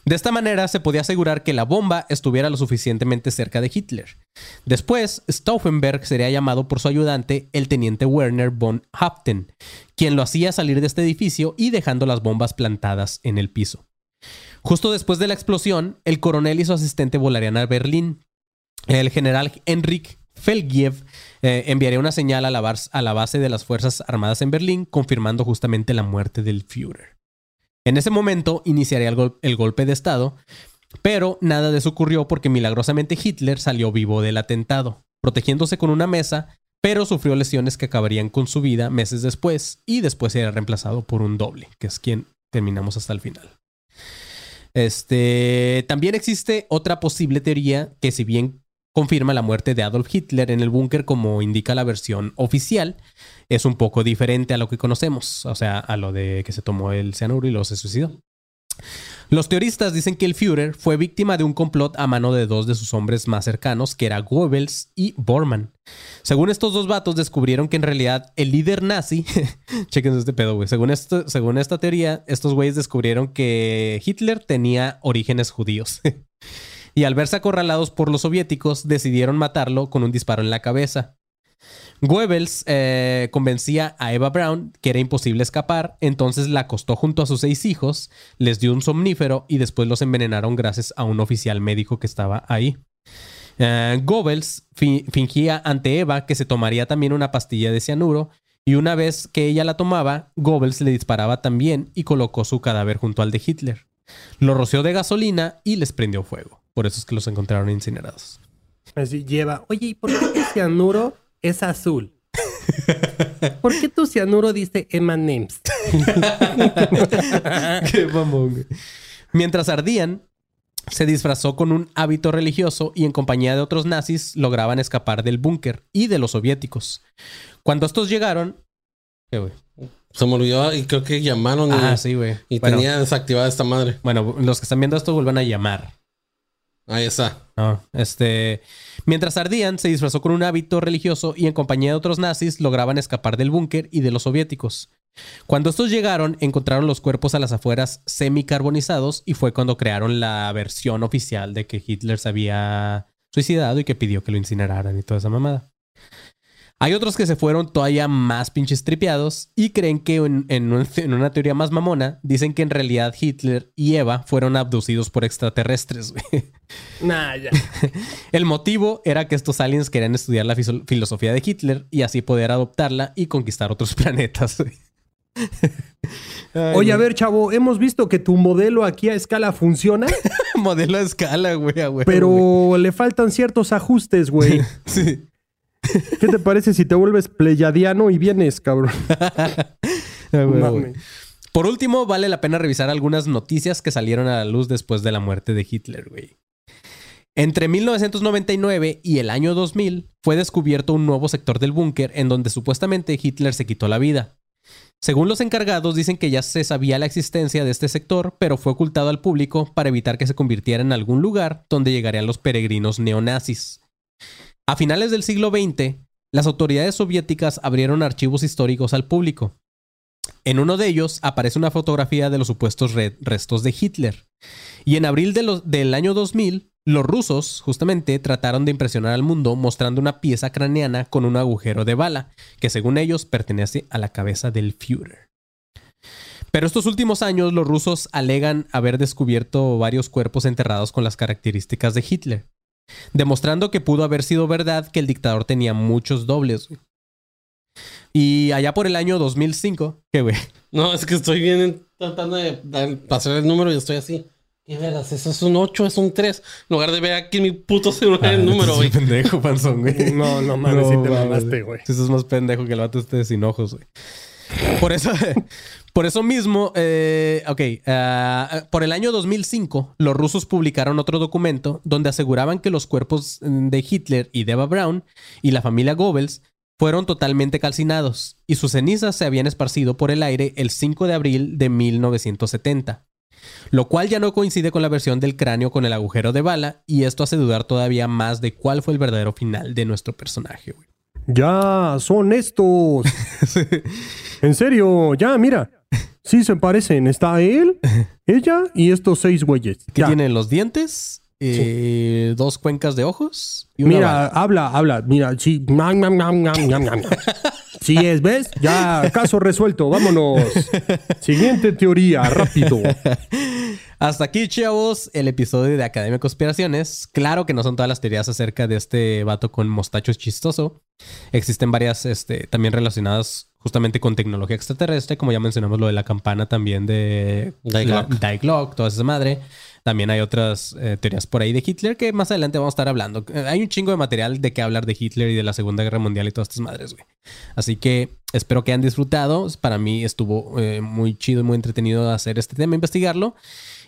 De esta manera se podía asegurar que la bomba estuviera lo suficientemente cerca de Hitler. Después, Stauffenberg sería llamado por su ayudante, el teniente Werner von Haupten, quien lo hacía salir de este edificio y dejando las bombas plantadas en el piso. Justo después de la explosión, el coronel y su asistente volarían a Berlín. El general Enric Felgiev eh, enviaría una señal a la base de las Fuerzas Armadas en Berlín, confirmando justamente la muerte del Führer. En ese momento iniciaría el, gol- el golpe de Estado, pero nada de eso ocurrió porque milagrosamente Hitler salió vivo del atentado, protegiéndose con una mesa, pero sufrió lesiones que acabarían con su vida meses después y después sería reemplazado por un doble, que es quien terminamos hasta el final. Este, también existe otra posible teoría que si bien confirma la muerte de Adolf Hitler en el búnker como indica la versión oficial, es un poco diferente a lo que conocemos, o sea, a lo de que se tomó el cianuro y luego se suicidó. Los teoristas dicen que el Führer fue víctima de un complot a mano de dos de sus hombres más cercanos, que era Goebbels y Bormann. Según estos dos vatos, descubrieron que en realidad el líder nazi, chequen este pedo, güey. Según, según esta teoría, estos güeyes descubrieron que Hitler tenía orígenes judíos. y al verse acorralados por los soviéticos, decidieron matarlo con un disparo en la cabeza. Goebbels eh, convencía a Eva Braun que era imposible escapar, entonces la acostó junto a sus seis hijos, les dio un somnífero y después los envenenaron gracias a un oficial médico que estaba ahí. Eh, Goebbels fi- fingía ante Eva que se tomaría también una pastilla de cianuro y una vez que ella la tomaba, Goebbels le disparaba también y colocó su cadáver junto al de Hitler. Lo roció de gasolina y les prendió fuego. Por eso es que los encontraron incinerados. Así lleva. Oye, ¿y por qué cianuro es azul? ¿Por qué tu cianuro dice M&M's? Qué mamón, güey. Mientras ardían, se disfrazó con un hábito religioso y en compañía de otros nazis lograban escapar del búnker y de los soviéticos. Cuando estos llegaron... ¿Qué, güey? Se me olvidó y creo que llamaron y, Ah, sí, güey. y Bueno, tenía desactivada esta madre. bueno, los que están viendo esto vuelvan a llamar. Ahí está. No, este. Mientras ardían, se disfrazó con un hábito religioso y en compañía de otros nazis lograban escapar del búnker y de los soviéticos. Cuando estos llegaron, encontraron los cuerpos a las afueras semicarbonizados y fue cuando crearon la versión oficial de que Hitler se había suicidado y que pidió que lo incineraran y toda esa mamada. Hay otros que se fueron todavía más pinches tripeados y creen que en, en un- en una teoría más mamona dicen que en realidad Hitler y Eva fueron abducidos por extraterrestres. güey. Nah, ya. El motivo era que estos aliens querían estudiar la filosofía de Hitler y así poder adoptarla y conquistar otros planetas. Ay, Oye, a ver, chavo, hemos visto que tu modelo aquí a escala funciona, modelo a escala, güey, güey. pero le faltan ciertos ajustes, güey. Sí. ¿Qué te parece si te vuelves pleyadiano y vienes, cabrón? A huevo, güey. Mames. Por último, vale la pena revisar algunas noticias que salieron a la luz después de la muerte de Hitler, güey. Entre 1999 y el año 2000 fue descubierto un nuevo sector del búnker en donde supuestamente Hitler se quitó la vida. Según los encargados, dicen que ya se sabía la existencia de este sector, pero fue ocultado al público para evitar que se convirtiera en algún lugar donde llegarían los peregrinos neonazis. A finales del siglo XX, las autoridades soviéticas abrieron archivos históricos al público. En uno de ellos aparece una fotografía de los supuestos re- restos de Hitler. Y en abril del año 2000 Los rusos, justamente, trataron de impresionar al mundo mostrando una pieza craneana con un agujero de bala, que según ellos pertenece a la cabeza del Führer. Pero estos últimos años los rusos alegan haber descubierto varios cuerpos enterrados con las características de Hitler, demostrando que pudo haber sido verdad que el dictador tenía muchos dobles. güey. Y allá por el año 2005, ¿qué güey? No, es que estoy bien tratando de pasar el número y estoy así. ¿Qué vergas? Eso es un 8, es un 3. En lugar de ver aquí en mi puto celular el número, güey. pendejo, panzón, güey. No, no mames, sí te mamaste, güey. Eso es más pendejo que el vato este sin ojos, güey. Por eso, por eso mismo, eh, ok, ah, por el año 2005, los rusos publicaron otro documento donde aseguraban que los cuerpos de Hitler y de Eva Braun y la familia Goebbels fueron totalmente calcinados y sus cenizas se habían esparcido por el aire el 5 de abril de 1970. Lo cual ya no coincide con la versión del cráneo con el agujero de bala y esto hace dudar todavía más de cuál fue el verdadero final de nuestro personaje, güey. Ya, son estos. En serio, ya, mira. Sí se parecen. Está él, ella y estos seis güeyes. que Ya. tienen los dientes, eh, dos cuencas de ojos y una Mira, bala. habla, habla. Mira, sí. Sí es, ¿ves? Ya, caso resuelto. Vámonos. Siguiente teoría, rápido. Hasta aquí, chavos, el episodio de Academia de Conspiraciones. Claro que no son todas las teorías acerca de este vato con mostacho chistoso. Existen varias este, también relacionadas justamente con tecnología extraterrestre, como ya mencionamos lo de la campana también de Die la- Glock. Die Glock, toda esa madre. También hay otras eh, teorías por ahí de Hitler que más adelante vamos a estar hablando. Eh, Hay un chingo de material de qué hablar de Hitler y de la Segunda Guerra Mundial y todas estas madres, güey. Así que espero que hayan disfrutado. Para mí estuvo eh, muy chido y muy entretenido hacer este tema, investigarlo.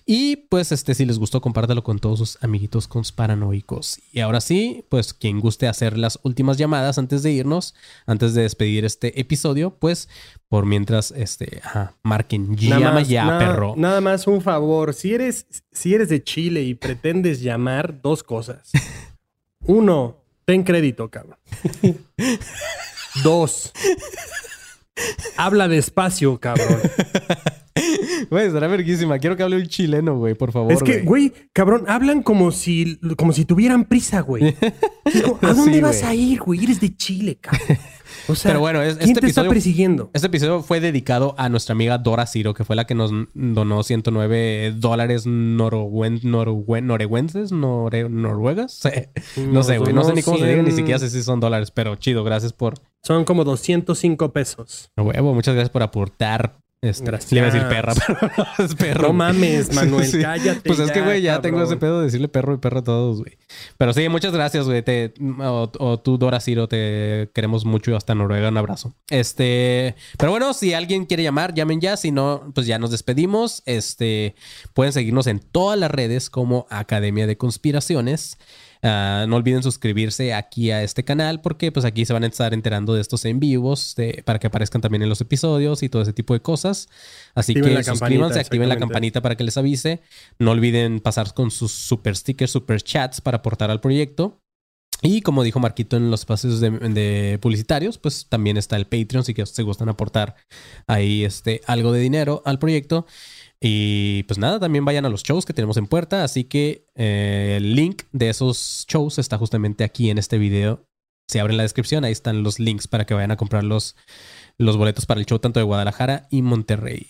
Y pues este, si les gustó, compártelo con todos sus amiguitos conspiranoicos. Y ahora sí, pues quien guste hacer las últimas llamadas antes de irnos, antes de despedir este episodio, pues por mientras, este, ajá, marquen, llama más, ya, nada- perro. Nada más un favor. Si eres, si eres de Chile y pretendes llamar, dos cosas. Uno, ten crédito, cabrón. Dos, habla despacio, cabrón. Güey, será verguísima. Quiero que hable un chileno, güey, por favor. Es que, güey, cabrón, hablan como si, como si tuvieran prisa, güey. ¿A Sí, dónde vas a ir, güey? Eres de Chile, cabrón. O sea, Pero bueno, es- ¿quién este te está episodio- persiguiendo? Este episodio fue dedicado a nuestra amiga Dora Ciro, que fue la que nos donó 109 dólares norueguenses, nore- noruegas. No sé, güey. No sé ni cómo se diga, ni 100. siquiera sé si son dólares, pero chido. Gracias por... Son como 205 pesos. Huevo, muchas gracias por aportar. Este. Le iba a decir perra, pero no es perro. No mames, Manuel, cállate Pues es que, ya, güey, ya cabrón. tengo ese pedo de decirle perro y perro a todos, güey. Pero sí, muchas gracias, güey. Te- O, o tú, Dora Ciro, te queremos mucho. Hasta Noruega, un abrazo. Este, pero bueno, si alguien quiere llamar, llamen ya. Si no, pues ya nos despedimos. Este, pueden seguirnos en todas las redes como Academia de Conspiraciones. Ah, no olviden suscribirse aquí a este canal porque pues aquí se van a estar enterando de estos en vivos de- para que aparezcan también en los episodios y todo ese tipo de cosas. Así Activen que suscríbanse, activen la campanita para que les avise. No olviden pasar con sus super stickers, super chats para aportar al proyecto. Y como dijo Marquito en los espacios de, de publicitarios, pues también está el Patreon si que se gustan aportar ahí este, algo de dinero al proyecto. Y pues nada, también vayan a los shows que tenemos en puerta. Así que eh, el link de esos shows está justamente aquí en este video. Si abren la descripción, ahí están los links para que vayan a comprar los, los boletos para el show tanto de Guadalajara y Monterrey.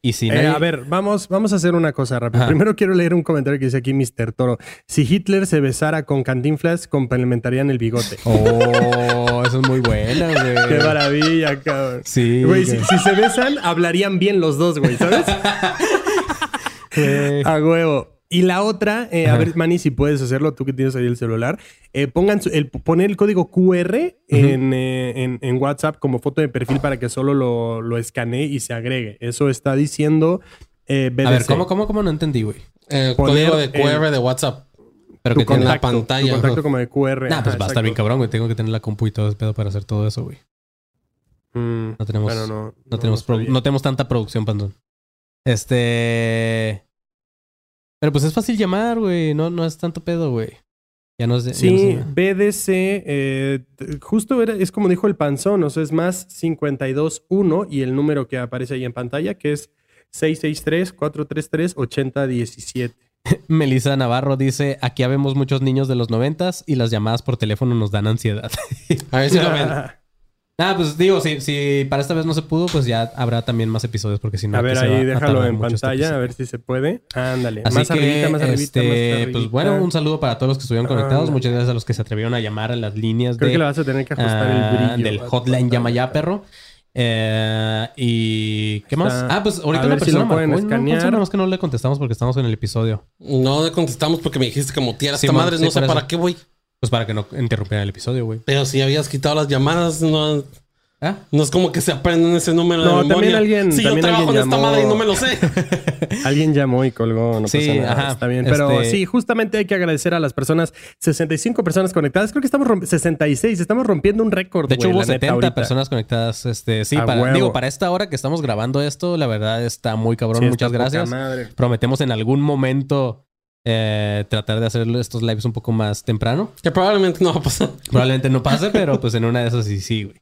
Y si Eh, a ver, vamos, vamos a hacer una cosa rápida. Ajá. Primero quiero leer un comentario que dice aquí Mr. Toro. Si Hitler se besara con Cantinflas, complementarían el bigote. Oh, eso es muy buena, güey. Qué maravilla, cabrón. Sí. Güey, si, si se besan, hablarían bien los dos, güey, ¿sabes? A huevo. Y la otra, eh, a ver, Manny, si puedes hacerlo, tú que tienes ahí el celular, eh, pongan su- el, poner el código QR en, eh, en- en WhatsApp como foto de perfil para que solo lo, lo escanee y se agregue. Eso está diciendo eh. A ver, ¿cómo, cómo, cómo no entendí, güey? El código de QR de WhatsApp. Pero que tiene la pantalla, Tu contacto como de QR. Nah, pues Ajá, va a estar bien cabrón, güey. Tengo que tener la compu y todo ese pedo para hacer todo eso, güey. Mm, No tenemos, bueno, no, no, tenemos, produ- bien. no tenemos tanta producción, Panzón. Este. Pero pues es fácil llamar, güey. No, no es tanto pedo, güey. Ya no sé. ya no Sí, sé. BDC, eh, justo era, es como dijo el panzón, o sea, es más 521 y el número que aparece ahí en pantalla, que es 663-433-8017. Melissa Navarro dice: Aquí habemos muchos niños de los noventas y las llamadas por teléfono nos dan ansiedad. A ver si lo ven. Ah, pues digo, si, si para esta vez no se pudo, pues ya habrá también más episodios porque si no. A ver, ahí déjalo en este pantalla, a ver si se puede. Ándale. Así más que, arribita, más arribita, este, más arribita. pues bueno, un saludo para todos los que estuvieron conectados. Ah, Muchas gracias a los que se atrevieron a llamar a las líneas Creo de, que le vas a tener que ajustar ah, el brillo. del hotline Llama. Ya Perro. Eh, y ¿qué más? Está- Ah, pues ahorita a una si persona lo pueden ¿no? escanear. Más que no le contestamos porque estamos en el episodio. No le contestamos porque me dijiste que muteara Sí, esta madre. sí, no sé para qué, güey. Pues para que no interrumpiera el episodio, güey. Pero si habías quitado las llamadas, no, ¿Ah? no es como que se aprenden ese número No, de memoria. también alguien- Sí, yo también trabajo alguien en esta llamó. madre y no me lo sé. Alguien llamó y colgó, no Sí, pasa nada. ajá. Está bien. Pero Este- sí, justamente hay que agradecer a las personas, 65 personas conectadas. Creo que estamos romp- 66, estamos rompiendo un récord. De hecho, güey, hubo la neta, 70 ahorita. personas conectadas. Este, sí, A para, huevo. digo, para esta hora que estamos grabando esto, la verdad está muy cabrón. Sí, Muchas gracias. madre. Prometemos en algún momento eh, tratar de hacer estos lives un poco más temprano. Que probablemente no va a pasar. Probablemente no pase, pero pues en una de esas sí, sí, güey.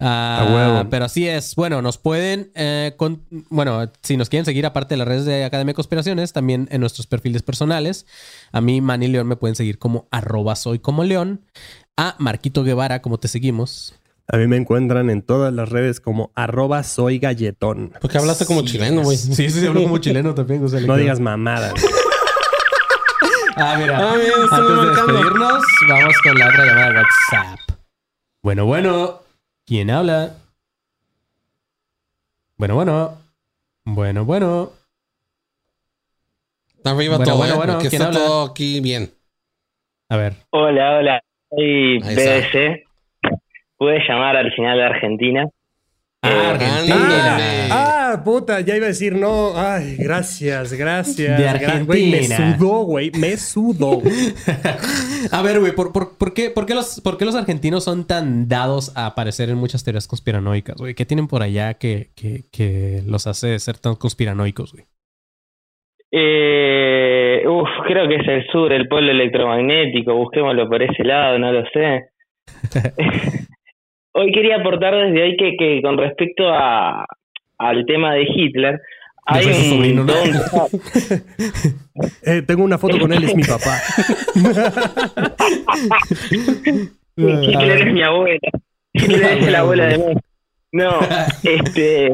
Ah, A huevo. Pero así es. Bueno, nos pueden. eh, con- bueno, si nos quieren seguir, aparte de las redes de Academia de Conspiraciones, también en nuestros perfiles personales. A mí, Manny León, me pueden seguir como arroba soy como León. A Marquito Guevara, como te seguimos. A mí me encuentran en todas las redes como arroba soy galletón. Porque hablaste como Sí, chileno, güey. Sí, sí, sí, hablo como chileno también. o sea, No digas mamadas. Ah, mira. Ah, mira, está Antes de marcando. despedirnos, vamos con la otra llamada de WhatsApp. Bueno, bueno. ¿Quién habla? Bueno, bueno. Bueno, bueno. Arriba Bueno, todo, bueno, ¿eh? bueno, Porque ¿quién está habla? todo aquí bien. A ver. Hola, hola. Soy está. BBC. Pude llamar al final de Argentina. Ah, Eh, Argentina. Ah, puta, ya iba a decir no. Ay, gracias, gracias. De gra- Güey, me Argentina. sudó, güey. Me sudó. A ver, güey, ¿por, por, por qué, por, qué los, ¿por qué los argentinos son tan dados a aparecer en muchas teorías conspiranoicas, güey? ¿Qué tienen por allá que, que, que los hace ser tan conspiranoicos, güey? Eh, uf, creo que es el sur, el polo electromagnético. Busquémoslo por ese lado, no lo sé. hoy quería aportar desde hoy que, que con respecto a, al tema de Hitler, hay un sobrino, ¿no? don- Eh, tengo una foto con él, es mi papá. Hitler es mi abuela. Hitler es el abuelo de mí. No, este.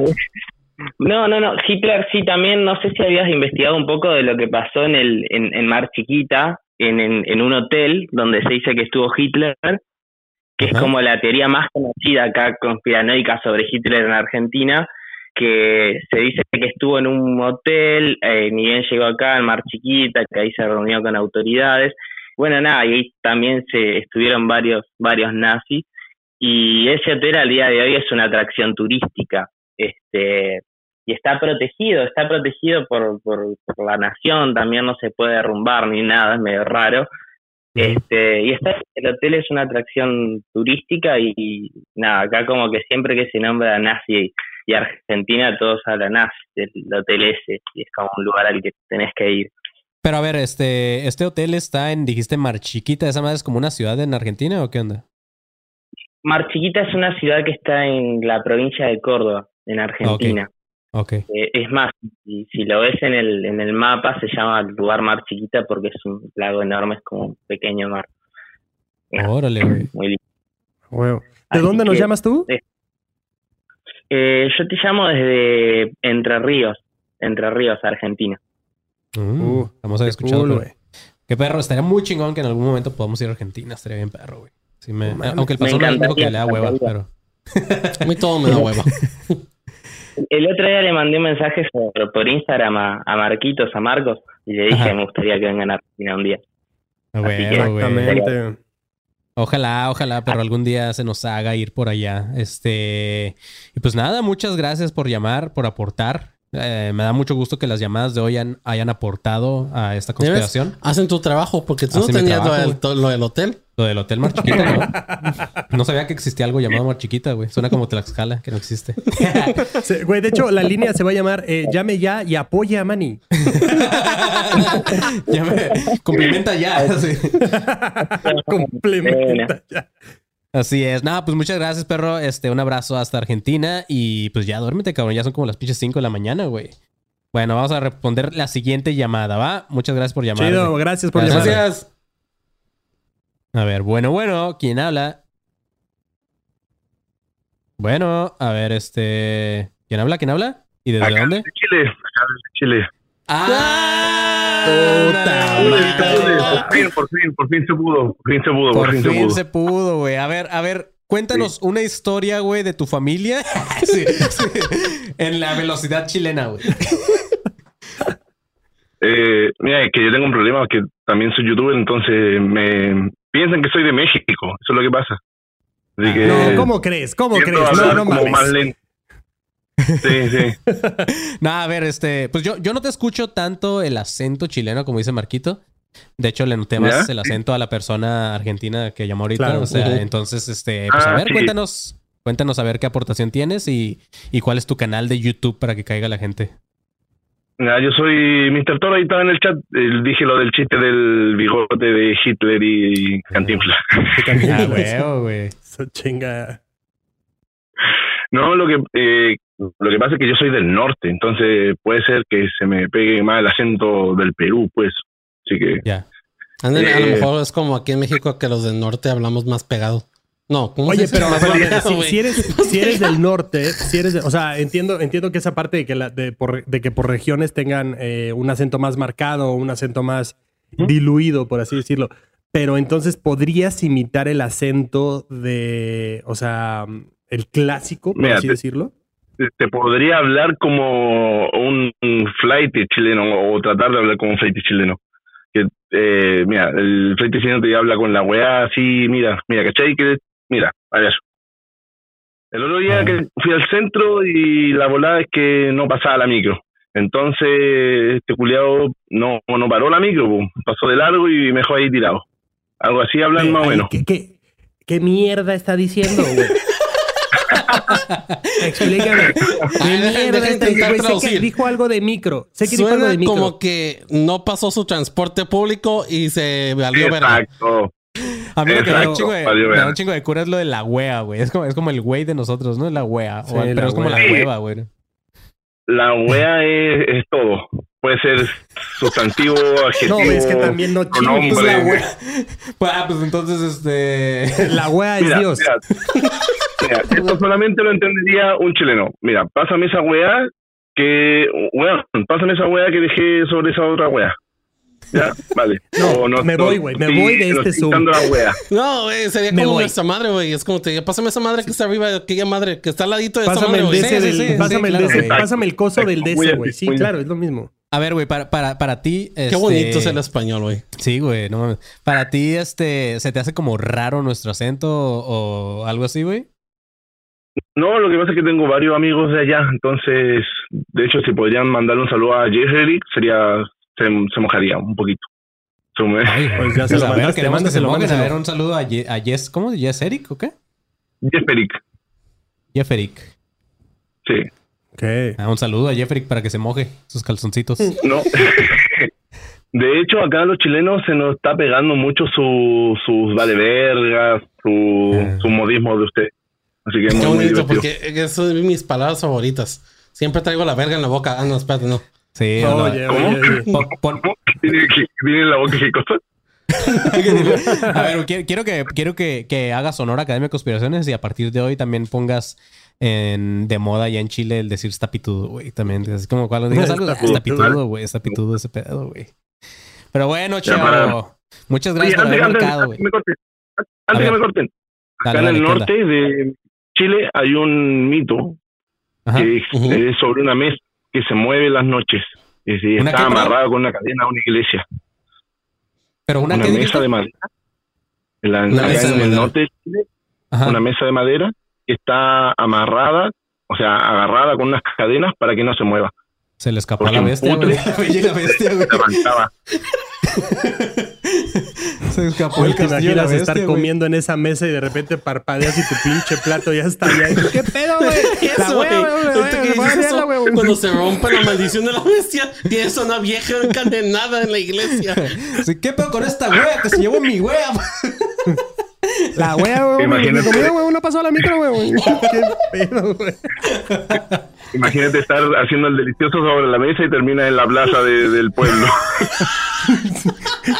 No, no, no. Hitler sí también, no sé si habías investigado un poco de lo que pasó en el en, en Mar Chiquita, en, en, en un hotel donde se dice que estuvo Hitler, que es como la teoría más conocida acá conspiranoica sobre Hitler en Argentina, que se dice que estuvo en un hotel, eh, ni bien llegó acá en Mar Chiquita, que ahí se reunió con autoridades. Bueno, nada, y ahí también se estuvieron varios, varios nazis. Y ese hotel al día de hoy es una atracción turística. Este, y está protegido, está protegido por, por, por la nación, también no se puede derrumbar ni nada, es medio raro. Este, y está, el hotel es una atracción turística y, y nada, acá como que siempre que se nombra nazi y Argentina todos hablan nazi del hotel ese y es como un lugar al que tenés que ir. Pero a ver, este, este hotel está en, dijiste, Mar Chiquita. ¿Esa madre es como una ciudad en Argentina o qué onda? Mar Chiquita es una ciudad que está en la provincia de Córdoba, en Argentina. Ok. Eh, es más, si, si lo ves en el, en el mapa, se llama lugar Mar Chiquita porque es un lago enorme, es como un pequeño mar. Órale, güey. Muy lindo. ¿De Así dónde nos que- llamas tú? Eh, yo te llamo desde Entre Ríos, Entre Ríos, Argentina. Mm, Uh, vamos a escuchar. cool, güey. Qué perro, estaría muy chingón que en algún momento podamos ir a Argentina. Estaría bien perro, güey. Sí, me- aunque el pastor me dijo que le da hueva, pero. A mí todo me da hueva. El otro día le mandé un mensaje por, por Instagram a, a Marquitos, a Marcos, y le dije Ajá. me gustaría que vengan a Argentina un día. Que-. Exactamente. Ojalá, ojalá, pero algún día se nos haga ir por allá. Este. Y pues nada, muchas gracias por llamar, por aportar. Eh, me da mucho gusto que las llamadas de hoy han- hayan aportado a esta conspiración. Hacen tu trabajo porque tú Hacen no tenías trabajo, lo, del, güey. to- lo del hotel. Lo del Hotel Mar Chiquita, ¿no? No sabía que existía algo llamado Mar Chiquita, güey. Suena como Tlaxcala, que no existe. Güey, de hecho, la línea se va a llamar eh, Llame ya y apoye a Manny. Ya me- Complimenta ya. sí. Complementa ya. Así es. Nada, pues muchas gracias, perro. Este, un abrazo hasta Argentina. Y pues ya duérmete, cabrón. Ya son como las pinches 5 de la mañana, güey. Bueno, vamos a responder la siguiente llamada, ¿va? Muchas gracias por llamar. Chido, gracias por llamar. Gracias. A ver, bueno, bueno, ¿quién habla? Bueno, a ver, este. ¿Quién habla? ¿Quién habla? ¿Y desde dónde? Chile. Acá desde Chile. ¡Ah! Por fin, por fin, por fin se pudo. Por fin se pudo, por, Por fin, se fin pudo. se pudo, güey. A ver, a ver, cuéntanos una historia, güey, de tu familia. Sí, sí. En la velocidad chilena, güey. Eh, mira, es que yo tengo un problema que también soy youtuber, entonces me piensan que soy de México. Eso es lo que pasa. Así que No, ¿cómo crees? ¿Cómo crees? No, no como mames. más lento. Sí, sí. No, a ver, este, pues yo, yo no te escucho tanto el acento chileno, como dice Marquito. De hecho, le noté más ¿Ya? el acento a la persona argentina que llamó ahorita. Claro. O sea, entonces, este, pues a Ah, ver, sí. cuéntanos, cuéntanos a ver qué aportación tienes y, y cuál es tu canal de YouTube para que caiga la gente. Mira, yo soy Mr. Toro, ahí estaba en el chat. eh, dije lo del chiste del bigote de Hitler y Cantinflas. Ah, güey. Eso chinga. No, lo que eh, lo que pasa es que yo soy del norte, entonces puede ser que se me pegue más el acento del Perú, pues. Así que Ya. A lo Eh. mejor es como aquí en México que los del norte hablamos más pegado. No, ¿cómo Oye, se pero pero si, eres, si eres del norte, si eres de- o sea, entiendo, entiendo que esa parte de que, la, de, por- de que por regiones tengan eh, un acento más marcado, un acento más diluido, por así decirlo. Pero entonces podrías imitar el acento de, o sea, el clásico, por Mira, así te- decirlo. Te, te podría hablar como un, un flight chileno o tratar de hablar como un flight chileno. Que, eh, mira, el flight chileno te habla con la weá así, mira, mira, ¿cachai? Que, mira, a ver. El otro día que fui al centro y la volada es que no pasaba la micro. Entonces, este culiado no, no paró la micro, pasó de largo y me dejó ahí tirado. Algo así hablan más o menos. ¿qué, qué, qué mierda está diciendo, güey? Explícame. ¿Qué A ver, deja- mierda dijo algo de micro. Sé que dijo algo Suena de micro. como que no pasó su transporte público y se valió verga. Exacto. A mí lo que me da un Exacto. chingo de, Valió me da verga. un chingo de cura es lo de la wea, güey. Es como, es como el güey de nosotros, ¿no? La wea. Sí, O- pero la es como wea. la hueva, güey. La wea es, es todo. Puede ser sustantivo, adjetivo. No, es que también no pronombre. chingues. la wea. Pues, ah, pues entonces, este. La wea es Mira, Dios. mira, mira, esto solamente lo entendería un chileno. Mira, pásame esa weá que, weón, pásame esa weá que dejé sobre esa otra weá. Ya, vale. No, O me voy, güey, me voy de no este estoy Zoom. la weá. No, güey, sería Me como voy. nuestra madre, güey. Es como te diga, pásame esa madre que está arriba de aquella madre que está al ladito de esa Pásame madre, el. DC Sí, del, sí, pásame sí, el claro, DC, pásame el coso del DC, güey. Sí, muy bien. claro, es lo mismo. A ver, güey, para, para, para ti. Qué este, bonito es el español, güey. Sí, güey, no mames. Para ti, este, ¿se te hace como raro nuestro acento o, o algo así, güey? No, lo que pasa es que tengo varios amigos de allá, entonces, de hecho, si podrían mandarle un saludo a Eric, sería, se, se mojaría un poquito. Se me- Pues ya se lo a ver, mandaste, queremos que se mojen. A ver, un saludo a, Ye- a Jess, ¿cómo? ¿Jess Eric o qué? Jeff Eric, Jeff Eric. sí. Ok. Ah, un saludo a Jeff Eric para que se moje sus calzoncitos. No. De hecho, acá a los chilenos se nos está pegando mucho su, sus vale vergas, su, su modismo de usted. Así que es Qué muy, muy bonito, divertido. porque esas son mis palabras favoritas. Siempre traigo la verga en la boca. Ah, no, espérate, no. Sí, Oye, no, oye, oye. pon- pon- ¿Cómo? ¿Tiene, que- tiene en la boca qué cosa? A ver, qui- quiero que, quiero que, que hagas honor a Academia de Conspiraciones y a partir de hoy también pongas en, de moda ya en Chile el decir está pitudo, güey. También, así como cuando digas algo, Está está pitudo. güey. Está pitudo ese pedo, güey. Pero bueno, chavo. Muchas Oye, gracias por antes, haber antes- marcado, antes güey. que me corten, A antes que me corten. Dale, Acá en dale, el ¿qué onda? norte de Chile hay un mito Ajá. que es, es sobre una mesa que se mueve las noches. ¿Una está amarrada con una cadena a una iglesia. Pero una, mesa de madera. En la- Una acá mesa de en el madera. norte de Chile Ajá. una mesa de madera que está amarrada, o sea, agarrada con unas cadenas para que no se mueva. Se le escapó a la bestia, güey. La bestia, güey. Se arrancaba. Se escapó el ¿te castillo de la bestia, estar comiendo en esa mesa y de repente parpadeas y tu pinche plato ya está allá? ¿Qué pedo, güey? La güey. Cuando se rompe la maldición de la bestia, tienes a una vieja encadenada en la iglesia. Sí, ¿Qué pedo con esta wea que se llevó mi wea? La wea, güey. Mi comida, güey, no pasó a la micro, güey. Qué pedo, güey. Imagínate estar haciendo el delicioso sobre la mesa y termina en la plaza de- del pueblo.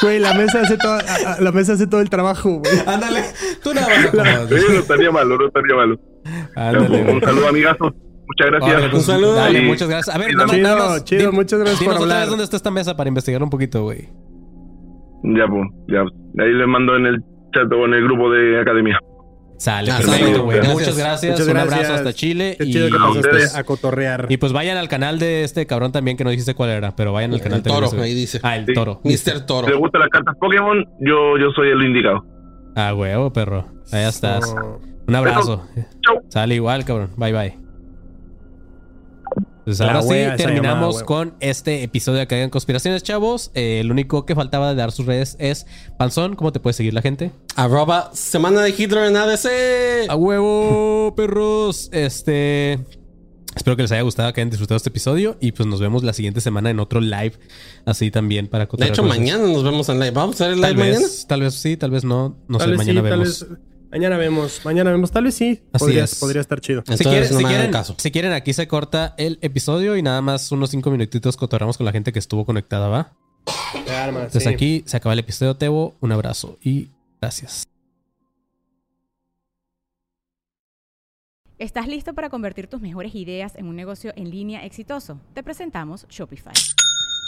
Güey, la mesa hace todo, la mesa hace todo el trabajo, güey. Ándale, tú nada más acomodas. Eh, no estaría malo, no estaría malo. Ándale. Un saludo, amigazos. Muchas gracias. Pues, Dale, muchas gracias. A ver, nada más, Chido, más. chido, muchas gracias por hablar. dónde está esta mesa para investigar un poquito, güey. Ya, pues, ya. Ahí les mando en el chat o en el grupo de academia. Sale, Ah, perfecto, güey. Muchas gracias. Muchas un gracias. abrazo hasta Chile. Qué y, chido que A pasaste a cotorrear. y pues vayan al canal de este cabrón también que no dijiste cuál era, pero vayan al canal El toro, ahí dice. Ah, el Sí. toro. Mr. Toro. Si les gustan las cartas Pokémon, yo, yo soy el indicado. Ah, huevo, perro. Allá estás. Oh. Un abrazo. Chau. Sale igual, cabrón. Bye, bye. Pues ahora sí, terminamos llamada, con este episodio de Acá en Conspiraciones, chavos. Eh, lo único que faltaba de dar sus redes es Panzón. ¿Cómo te puede seguir la gente? Arroba Semana de Hitler en ADC. ¡A huevo, perros! Este. Espero que les haya gustado, que hayan disfrutado este episodio. Y pues nos vemos la siguiente semana en otro live. Así también para De hecho, mañana nos vemos en live. ¿Vamos a ver el live Tal mañana? vez, tal vez sí, tal vez no. No Tal sé, vez mañana sí, tal vemos. vez- Mañana vemos, mañana vemos. Tal vez sí. Así podría, es. podría estar chido. Si quieren, no si, quieren, caso. si quieren, aquí se corta el episodio y nada más unos cinco minutitos cotorramos con la gente que estuvo conectada, ¿va? Arma, Entonces sí. aquí se acaba el episodio, Tebo. Un abrazo y gracias. ¿Estás listo para convertir tus mejores ideas en un negocio en línea exitoso? Te presentamos Shopify.